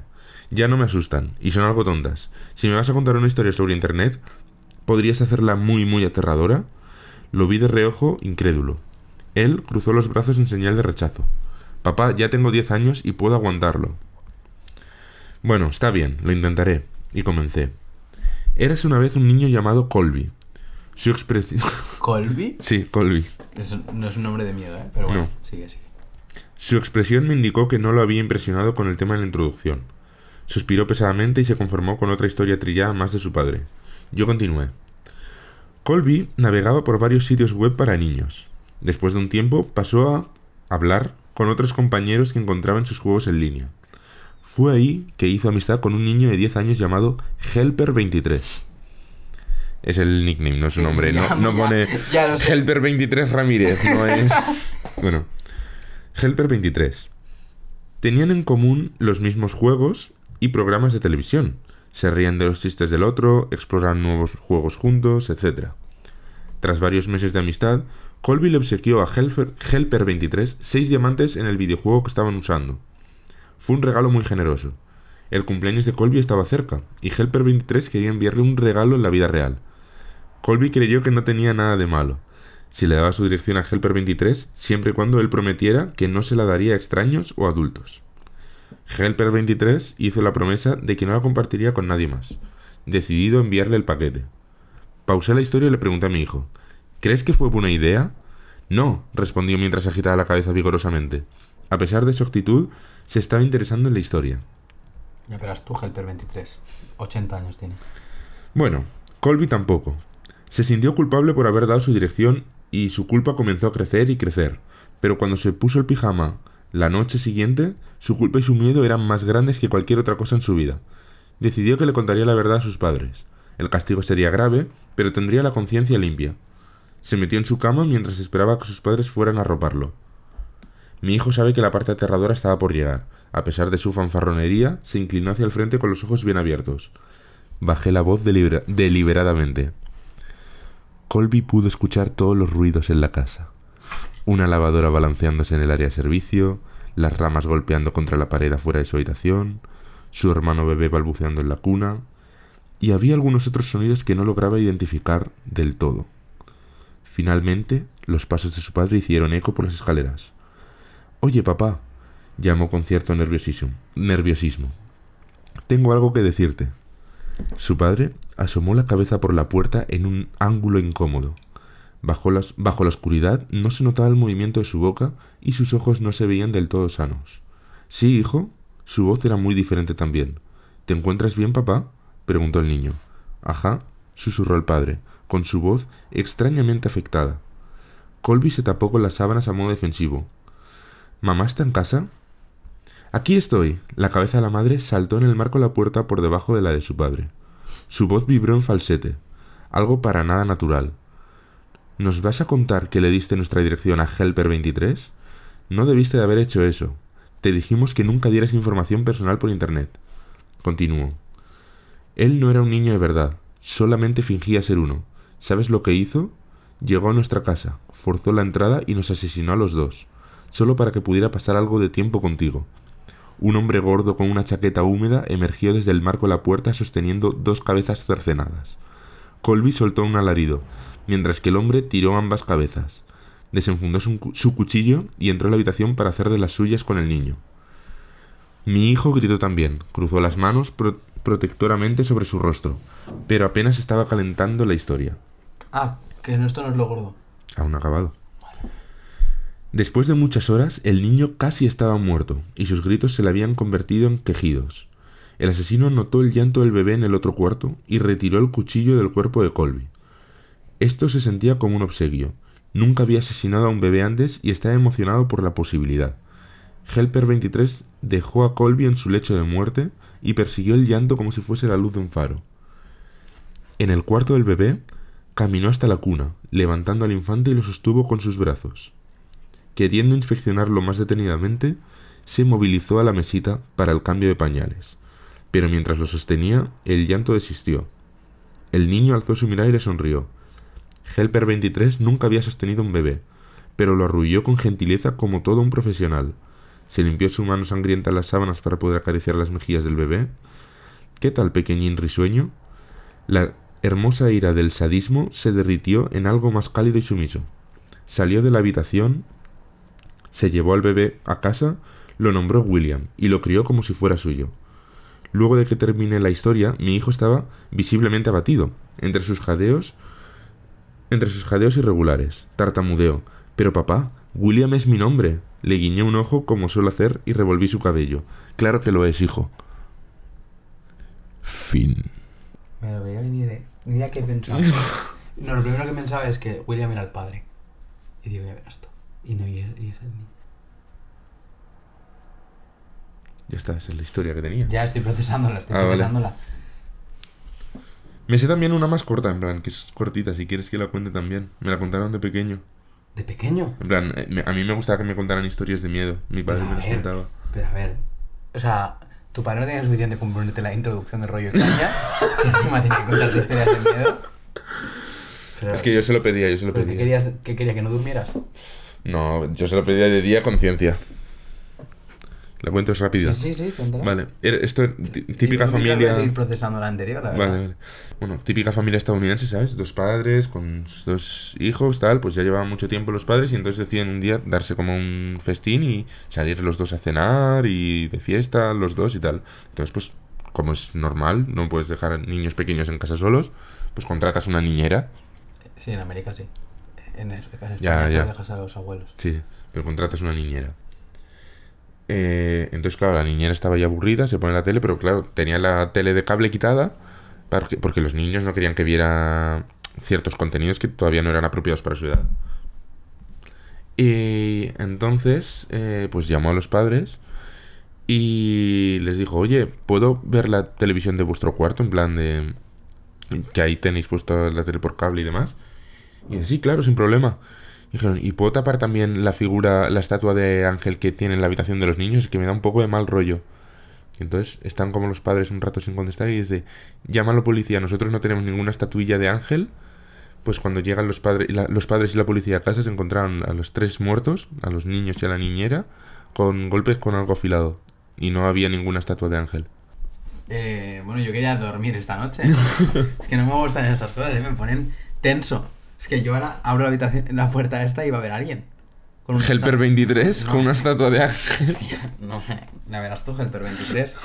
Ya no me asustan, y son algo tontas. Si me vas a contar una historia sobre Internet, ¿podrías hacerla muy, muy aterradora? Lo vi de reojo, incrédulo. Él cruzó los brazos en señal de rechazo. Papá, ya tengo diez años y puedo aguantarlo. Bueno, está bien, lo intentaré. Y comencé. Eras una vez un niño llamado Colby. Su expresión... ¿Colby? sí, Colby. No es un nombre de miedo, ¿eh? Pero bueno, No. sigue, sigue. Su expresión me indicó que no lo había impresionado con el tema de la introducción. Suspiró pesadamente y se conformó con otra historia trillada más de su padre. Yo continué. Colby navegaba por varios sitios web para niños. Después de un tiempo pasó a hablar con otros compañeros que encontraba en sus juegos en línea. Fue ahí que hizo amistad con un niño de 10 años llamado Helper23. Es el nickname, no es su nombre. No, pone ya lo sé. Helper23 Ramírez, no es... Bueno, Helper23. Tenían en común los mismos juegos y programas de televisión. Se rían de los chistes del otro, exploran nuevos juegos juntos, etc. Tras varios meses de amistad, Colby le obsequió a Helper, Helper23 seis diamantes en el videojuego que estaban usando. Fue un regalo muy generoso. El cumpleaños de Colby estaba cerca, y Helper23 quería enviarle un regalo en la vida real. Colby creyó que no tenía nada de malo. Si le daba su dirección a Helper23, siempre y cuando él prometiera que no se la daría a extraños o adultos. Helper23 hizo la promesa de que no la compartiría con nadie más, decidido a enviarle el paquete. Pausé la historia y le pregunté a mi hijo, ¿crees que fue buena idea? No, respondió mientras agitaba la cabeza vigorosamente. A pesar de su actitud, se estaba interesando en la historia. Ya verás tú, Helper 23. 80 años tiene. Bueno, Colby tampoco. Se sintió culpable por haber dado su dirección y su culpa comenzó a crecer y crecer. Pero cuando se puso el pijama la noche siguiente, su culpa y su miedo eran más grandes que cualquier otra cosa en su vida. Decidió que le contaría la verdad a sus padres. El castigo sería grave, pero tendría la conciencia limpia. Se metió en su cama mientras esperaba que sus padres fueran a roparlo. Mi hijo sabe que la parte aterradora estaba por llegar. A pesar de su fanfarronería, se inclinó hacia el frente con los ojos bien abiertos. Bajé la voz delibera- deliberadamente. Colby pudo escuchar todos los ruidos en la casa. Una lavadora balanceándose en el área de servicio, las ramas golpeando contra la pared afuera de su habitación, su hermano bebé balbuceando en la cuna, y había algunos otros sonidos que no lograba identificar del todo. Finalmente, los pasos de su padre hicieron eco por las escaleras. Oye, papá, llamó con cierto nerviosismo. nerviosismo. Tengo algo que decirte. Su padre asomó la cabeza por la puerta en un ángulo incómodo. Bajo, las- bajo la oscuridad no se notaba el movimiento de su boca y sus ojos no se veían del todo sanos. Sí, hijo. Su voz era muy diferente también. ¿Te encuentras bien, papá? preguntó el niño. Ajá, susurró el padre, con su voz extrañamente afectada. Colby se tapó con las sábanas a modo defensivo. ¿Mamá está en casa? Aquí estoy. La cabeza de la madre saltó en el marco de la puerta por debajo de la de su padre. Su voz vibró en falsete, algo para nada natural. ¿Nos vas a contar que le diste nuestra dirección a Helper 23? No debiste de haber hecho eso. Te dijimos que nunca dieras información personal por internet. Continuó. Él no era un niño de verdad, solamente fingía ser uno. ¿Sabes lo que hizo? Llegó a nuestra casa, forzó la entrada y nos asesinó a los dos, solo para que pudiera pasar algo de tiempo contigo. Un hombre gordo con una chaqueta húmeda emergió desde el marco de la puerta sosteniendo dos cabezas cercenadas. Colby soltó un alarido, mientras que el hombre tiró ambas cabezas. Desenfundó su, cuchillo y entró a la habitación para hacer de las suyas con el niño. Mi hijo gritó también, cruzó las manos pro- protectoramente sobre su rostro, pero apenas estaba calentando la historia. Ah, que esto no es lo gordo. Aún acabado. Después de muchas horas, el niño casi estaba muerto, y sus gritos se le habían convertido en quejidos. El asesino notó el llanto del bebé en el otro cuarto y retiró el cuchillo del cuerpo de Colby. Esto se sentía como un obsequio. Nunca había asesinado a un bebé antes y estaba emocionado por la posibilidad. Helper 23 dejó a Colby en su lecho de muerte y persiguió el llanto como si fuese la luz de un faro. En el cuarto del bebé, caminó hasta la cuna, levantando al infante y lo sostuvo con sus brazos. Queriendo inspeccionarlo más detenidamente, se movilizó a la mesita para el cambio de pañales. Pero mientras lo sostenía, el llanto desistió. El niño alzó su mirada y le sonrió. Helper 23 nunca había sostenido un bebé, pero lo arrulló con gentileza como todo un profesional. Se limpió su mano sangrienta en las sábanas para poder acariciar las mejillas del bebé. ¿Qué tal, pequeñín risueño? La hermosa ira del sadismo se derritió en algo más cálido y sumiso. Salió de la habitación, se llevó al bebé a casa, lo nombró William y lo crió como si fuera suyo. Luego de que terminé la historia, mi hijo estaba visiblemente abatido. Entre sus jadeos, entre sus jadeos irregulares, tartamudeó. Pero papá, William es mi nombre. Le guiñé un ojo como suelo hacer y revolví su cabello. Claro que lo es, hijo. Fin. Me lo veía venir, ¿eh? Mira qué pensaba. no, lo primero que pensaba es que William era el padre. Y digo, ya verás tú. Y no, y es, y es el niño. Ya está, esa es la historia que tenía. Ya estoy procesándola, estoy Ah, vale. procesándola. Me sé también una más corta, en plan, que es cortita, si quieres que la cuente también. Me la contaron de pequeño. ¿De pequeño? En plan, eh, a mí me gustaba que me contaran historias de miedo. Mi padre Pero me las contaba. Pero a ver, o sea, tu padre no tenía suficiente con ponerte la introducción de rollo caña, que encima tenía que contarte historias de miedo. Pero, Es que yo se lo pedía, yo se lo ¿pero ¿qué, pedía. querías, ¿Qué quería? ¿Que no durmieras? No, yo se lo pedía de día con ciencia. La cuento es rápida. Sí, sí, sí, cuéntala. Vale, esto típica mientras voy familia. a seguir procesando la anterior, la Vale, verdad. vale. Bueno, típica familia estadounidense, ¿sabes? Dos padres con dos hijos, tal, pues ya llevaban mucho tiempo los padres y entonces deciden un día darse como un festín y salir los dos a cenar y de fiesta, los dos y tal. Entonces, pues, como es normal, no puedes dejar niños pequeños en casa solos, pues contratas una niñera, Sí, en América sí. En, en España Ya, ya. dejas a los abuelos. sí, pero contratas una niñera. Eh, entonces, claro, la niñera estaba ya aburrida, se pone la tele, pero claro, tenía la tele de cable quitada porque, los niños no querían que viera ciertos contenidos que todavía no eran apropiados para su edad. Y entonces, eh, pues llamó a los padres y les dijo, oye, ¿puedo ver la televisión de vuestro cuarto? En plan de... que ahí tenéis puesto la tele por cable y demás. Y dice, sí, claro, sin problema. Dijeron, ¿y puedo tapar también la figura, la estatua de ángel que tiene en la habitación de los niños? Es que me da un poco de mal rollo. Entonces están como los padres un rato sin contestar y dice, llama a la policía, nosotros no tenemos ninguna estatuilla de ángel. Pues cuando llegan los padres, los padres y la policía a casa se encontraron a los tres muertos, a los niños y a la niñera, con golpes con algo afilado. Y no había ninguna estatua de ángel. Eh, bueno, yo quería dormir esta noche. es que no me gustan estas cosas, eh, me ponen tenso. Es que yo ahora abro la habitación, la puerta esta y va a haber alguien. Con un Helper 23 No, con una estatua de ángel. No, la verás tú, Helper 23.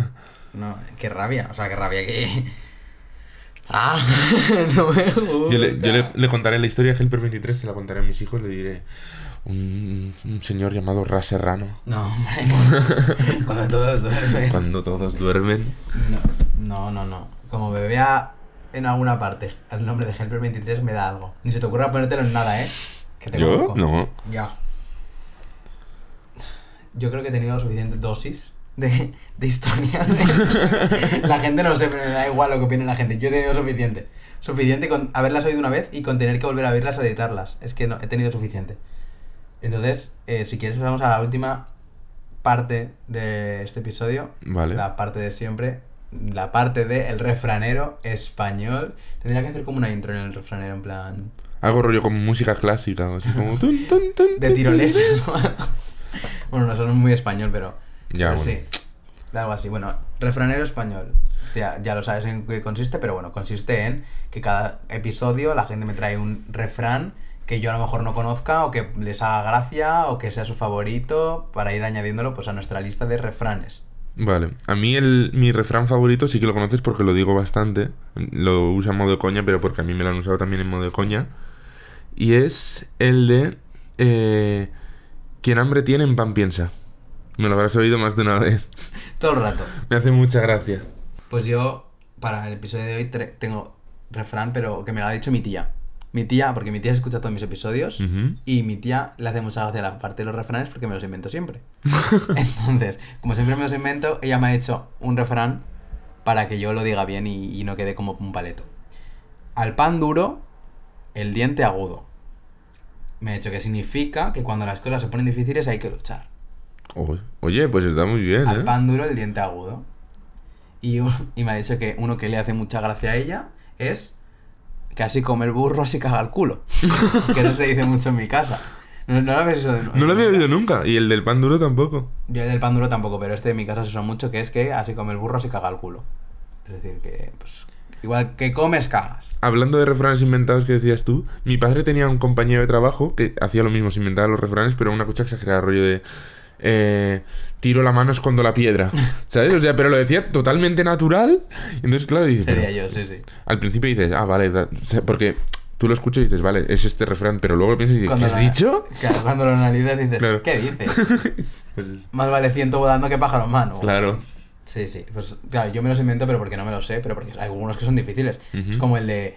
No, qué rabia, o sea, qué rabia que... Ah, no me gusta. Yo, le, yo le- le contaré la historia de Helper 23, se la contaré a mis hijos, le diré un, un señor llamado Ra Serrano. No, hombre. Cuando todos duermen. Cuando todos duermen. No, no, no, no. Como me vea en alguna parte el nombre de Helper 23 me da algo. Ni se te ocurra ponértelo en nada, ¿eh? Que te ¿Yo? conozco. No. Ya. Yo creo que he tenido suficiente dosis de, de historias. de- la gente no sé, pero me da igual lo que opine la gente. Yo he tenido suficiente. Suficiente con haberlas oído una vez y con tener que volver a verlas o editarlas. Es que no, he tenido suficiente. Entonces, eh, si quieres, vamos a la última parte de este episodio. Vale. La parte de siempre. La parte de el refranero español. Tendría que hacer como una intro en el refranero, en plan. Algo rollo como música clásica, así como... tun, tun, tun, De tiroleses. ¿no? bueno, no son muy español, pero. Ya, pero bueno. sí. Algo así. Bueno, refranero español. Ya, ya lo sabes en qué consiste, pero bueno, consiste en que cada episodio la gente me trae un refrán que yo a lo mejor no conozca o que les haga gracia o que sea su favorito para ir añadiéndolo pues a nuestra lista de refranes. Vale, a mí el, mi refrán favorito sí que lo conoces porque lo digo bastante. Lo usa en modo de coña, pero porque a mí me lo han usado también en modo de coña. Y es el de... eh, quien hambre tiene, en pan piensa. Me lo habrás oído más de una vez. Todo el rato. Me hace mucha gracia. Pues yo, para el episodio de hoy, tengo refrán, pero que me lo ha dicho mi tía. Mi tía, porque mi tía escucha todos mis episodios y mi tía le hace mucha gracia la parte de los refranes porque me los invento siempre. Entonces, como siempre me los invento, ella me ha hecho un refrán para que yo lo diga bien y, y no quede como un paleto. Al pan duro, el diente agudo. Me ha dicho que significa que cuando las cosas se ponen difíciles hay que luchar. Oye, Oye, pues está muy bien, Al ¿eh? pan duro, el diente agudo. Y, un- y me ha dicho que uno que le hace mucha gracia a ella es que así come el burro, así caga el culo. que no se dice mucho en mi casa. No, no lo habéis eso de- No lo había oído nunca. Y el del pan duro tampoco. Yo del pan duro tampoco, pero este de mi casa se usa mucho, que es que así come el burro, así caga el culo. Es decir, que pues igual que comes, cagas. Hablando de refranes inventados que decías tú, mi padre tenía un compañero de trabajo que hacía lo mismo, se inventaba los refranes, pero una cosa exagerada, rollo de... eh, tiro la mano, escondo la piedra. ¿Sabes? O sea, pero lo decía totalmente natural. Y entonces, claro, dices... Sería yo, sí, sí. Al principio dices, ah, vale, da- porque tú lo escuchas y dices, vale, es este refrán, pero luego lo piensas y dices, ¿qué has la- dicho? Claro, cuando lo analizas dices, Claro. ¿qué dices? Pues es- Más vale ciento volando que pájaro en mano. claro. Sí, sí. Pues claro, yo me los invento, pero porque no me los sé, pero porque hay algunos que son difíciles. Es como el de.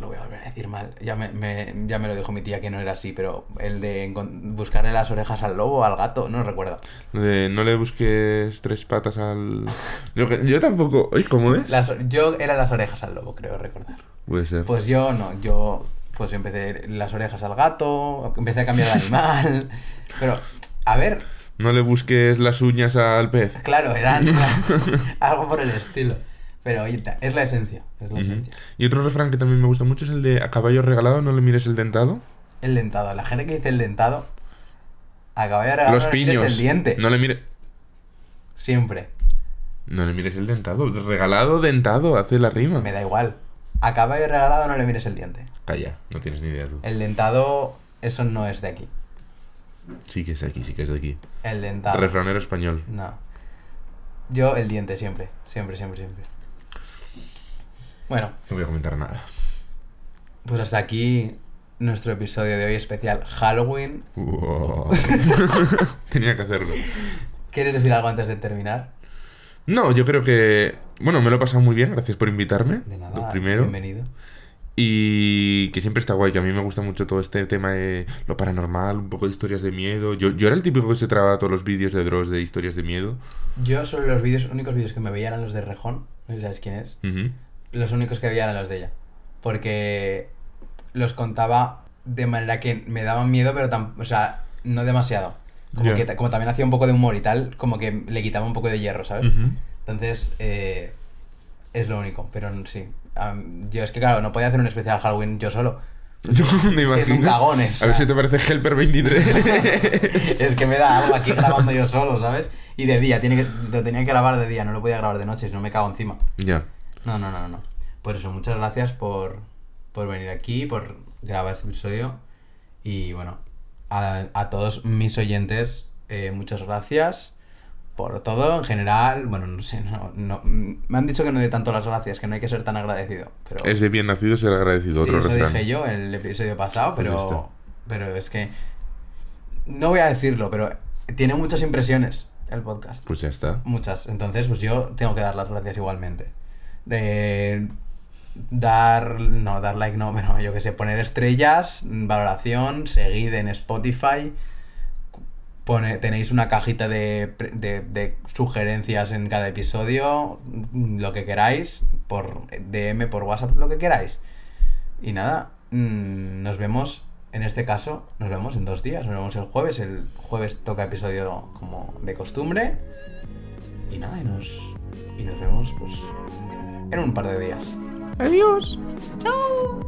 Lo voy a volver a decir mal. Ya me, me- ya me lo dijo mi tía que no era así, pero el de buscarle las orejas al lobo o al gato, no recuerdo. De no le busques tres patas al... Yo, tampoco... Oye, ¿cómo es? Las, yo era las orejas al lobo, creo recordar. Puede ser. Pues yo no, yo pues empecé las orejas al gato, empecé a cambiar de animal. Pero, a ver, No le busques las uñas al pez. claro, eran algo por el estilo. Pero oye, es la esencia, es la esencia. Y otro refrán que también me gusta mucho es el de a caballo regalado no le mires el dentado. El dentado, la gente que dice el dentado, acaba de regalar Los piños. el diente. No le mires... Siempre. No le mires el dentado. Regalado, dentado, hace la rima. Me da igual. Acaba de regalado, no le mires el diente. Calla, no tienes ni idea tú. El dentado, eso no es de aquí. Sí que es de aquí, sí que es de aquí. El dentado. Refranero español. No. Yo el diente siempre, siempre, siempre, siempre. Bueno, No voy a comentar nada. pues hasta aquí nuestro episodio de hoy especial Halloween. Wow. Tenía que hacerlo. ¿Quieres decir algo antes de terminar? No, yo creo que... Bueno, me lo he pasado muy bien, gracias por invitarme. De nada. Lo primero. Bienvenido. Y que siempre está guay, que a mí me gusta mucho todo este tema de lo paranormal, un poco de historias de miedo. Yo, yo era el típico que se traba todos los vídeos de Dross de historias de miedo. Yo sobre los vídeos, únicos vídeos que me veían eran los de Rejón. No sé si sabes quién es. Ujú. Los únicos que veía eran los de ella. Porque los contaba de manera que me daban miedo, pero tam- o sea, no demasiado. Como, que, como también hacía un poco de humor y tal, como que le quitaba un poco de hierro, ¿sabes? Entonces, eh, es lo único, pero sí. Am, yo es que, claro, no podía hacer un especial Halloween yo solo. Yo me Siendo un imagino. cagón, o A ver sea. si te parece Helper 23. es que me da algo aquí grabando yo solo, ¿sabes? Y de día, tiene que, lo tenía que grabar de día, no lo podía grabar de noche, si no me cago encima. ya. No, no, no, no. Pues eso, muchas gracias por, por venir aquí, por grabar este episodio. Y bueno, a, a todos mis oyentes, eh, muchas gracias por todo en general. Bueno, no sé, no, no, me han dicho que no de tanto las gracias, que no hay que ser tan agradecido. Pero Es de bien nacido ser agradecido. sí, otro eso refrán. dije yo en el episodio pasado, Pues pero, pero es que no voy a decirlo, pero tiene muchas impresiones el podcast. Pues ya está. Muchas. Entonces, pues yo tengo que dar las gracias igualmente. De dar. No, dar like no, pero yo que sé, poner estrellas, valoración, seguid en Spotify. Pone, tenéis una cajita de, de sugerencias en cada episodio, lo que queráis, por DM, por WhatsApp, lo que queráis. Y nada, mm, nos vemos, en este caso, nos vemos en dos días, nos vemos el jueves, el jueves toca episodio como de costumbre. Y nada, y nos, y nos vemos pues en un par de días. Adiós. ¡Chao!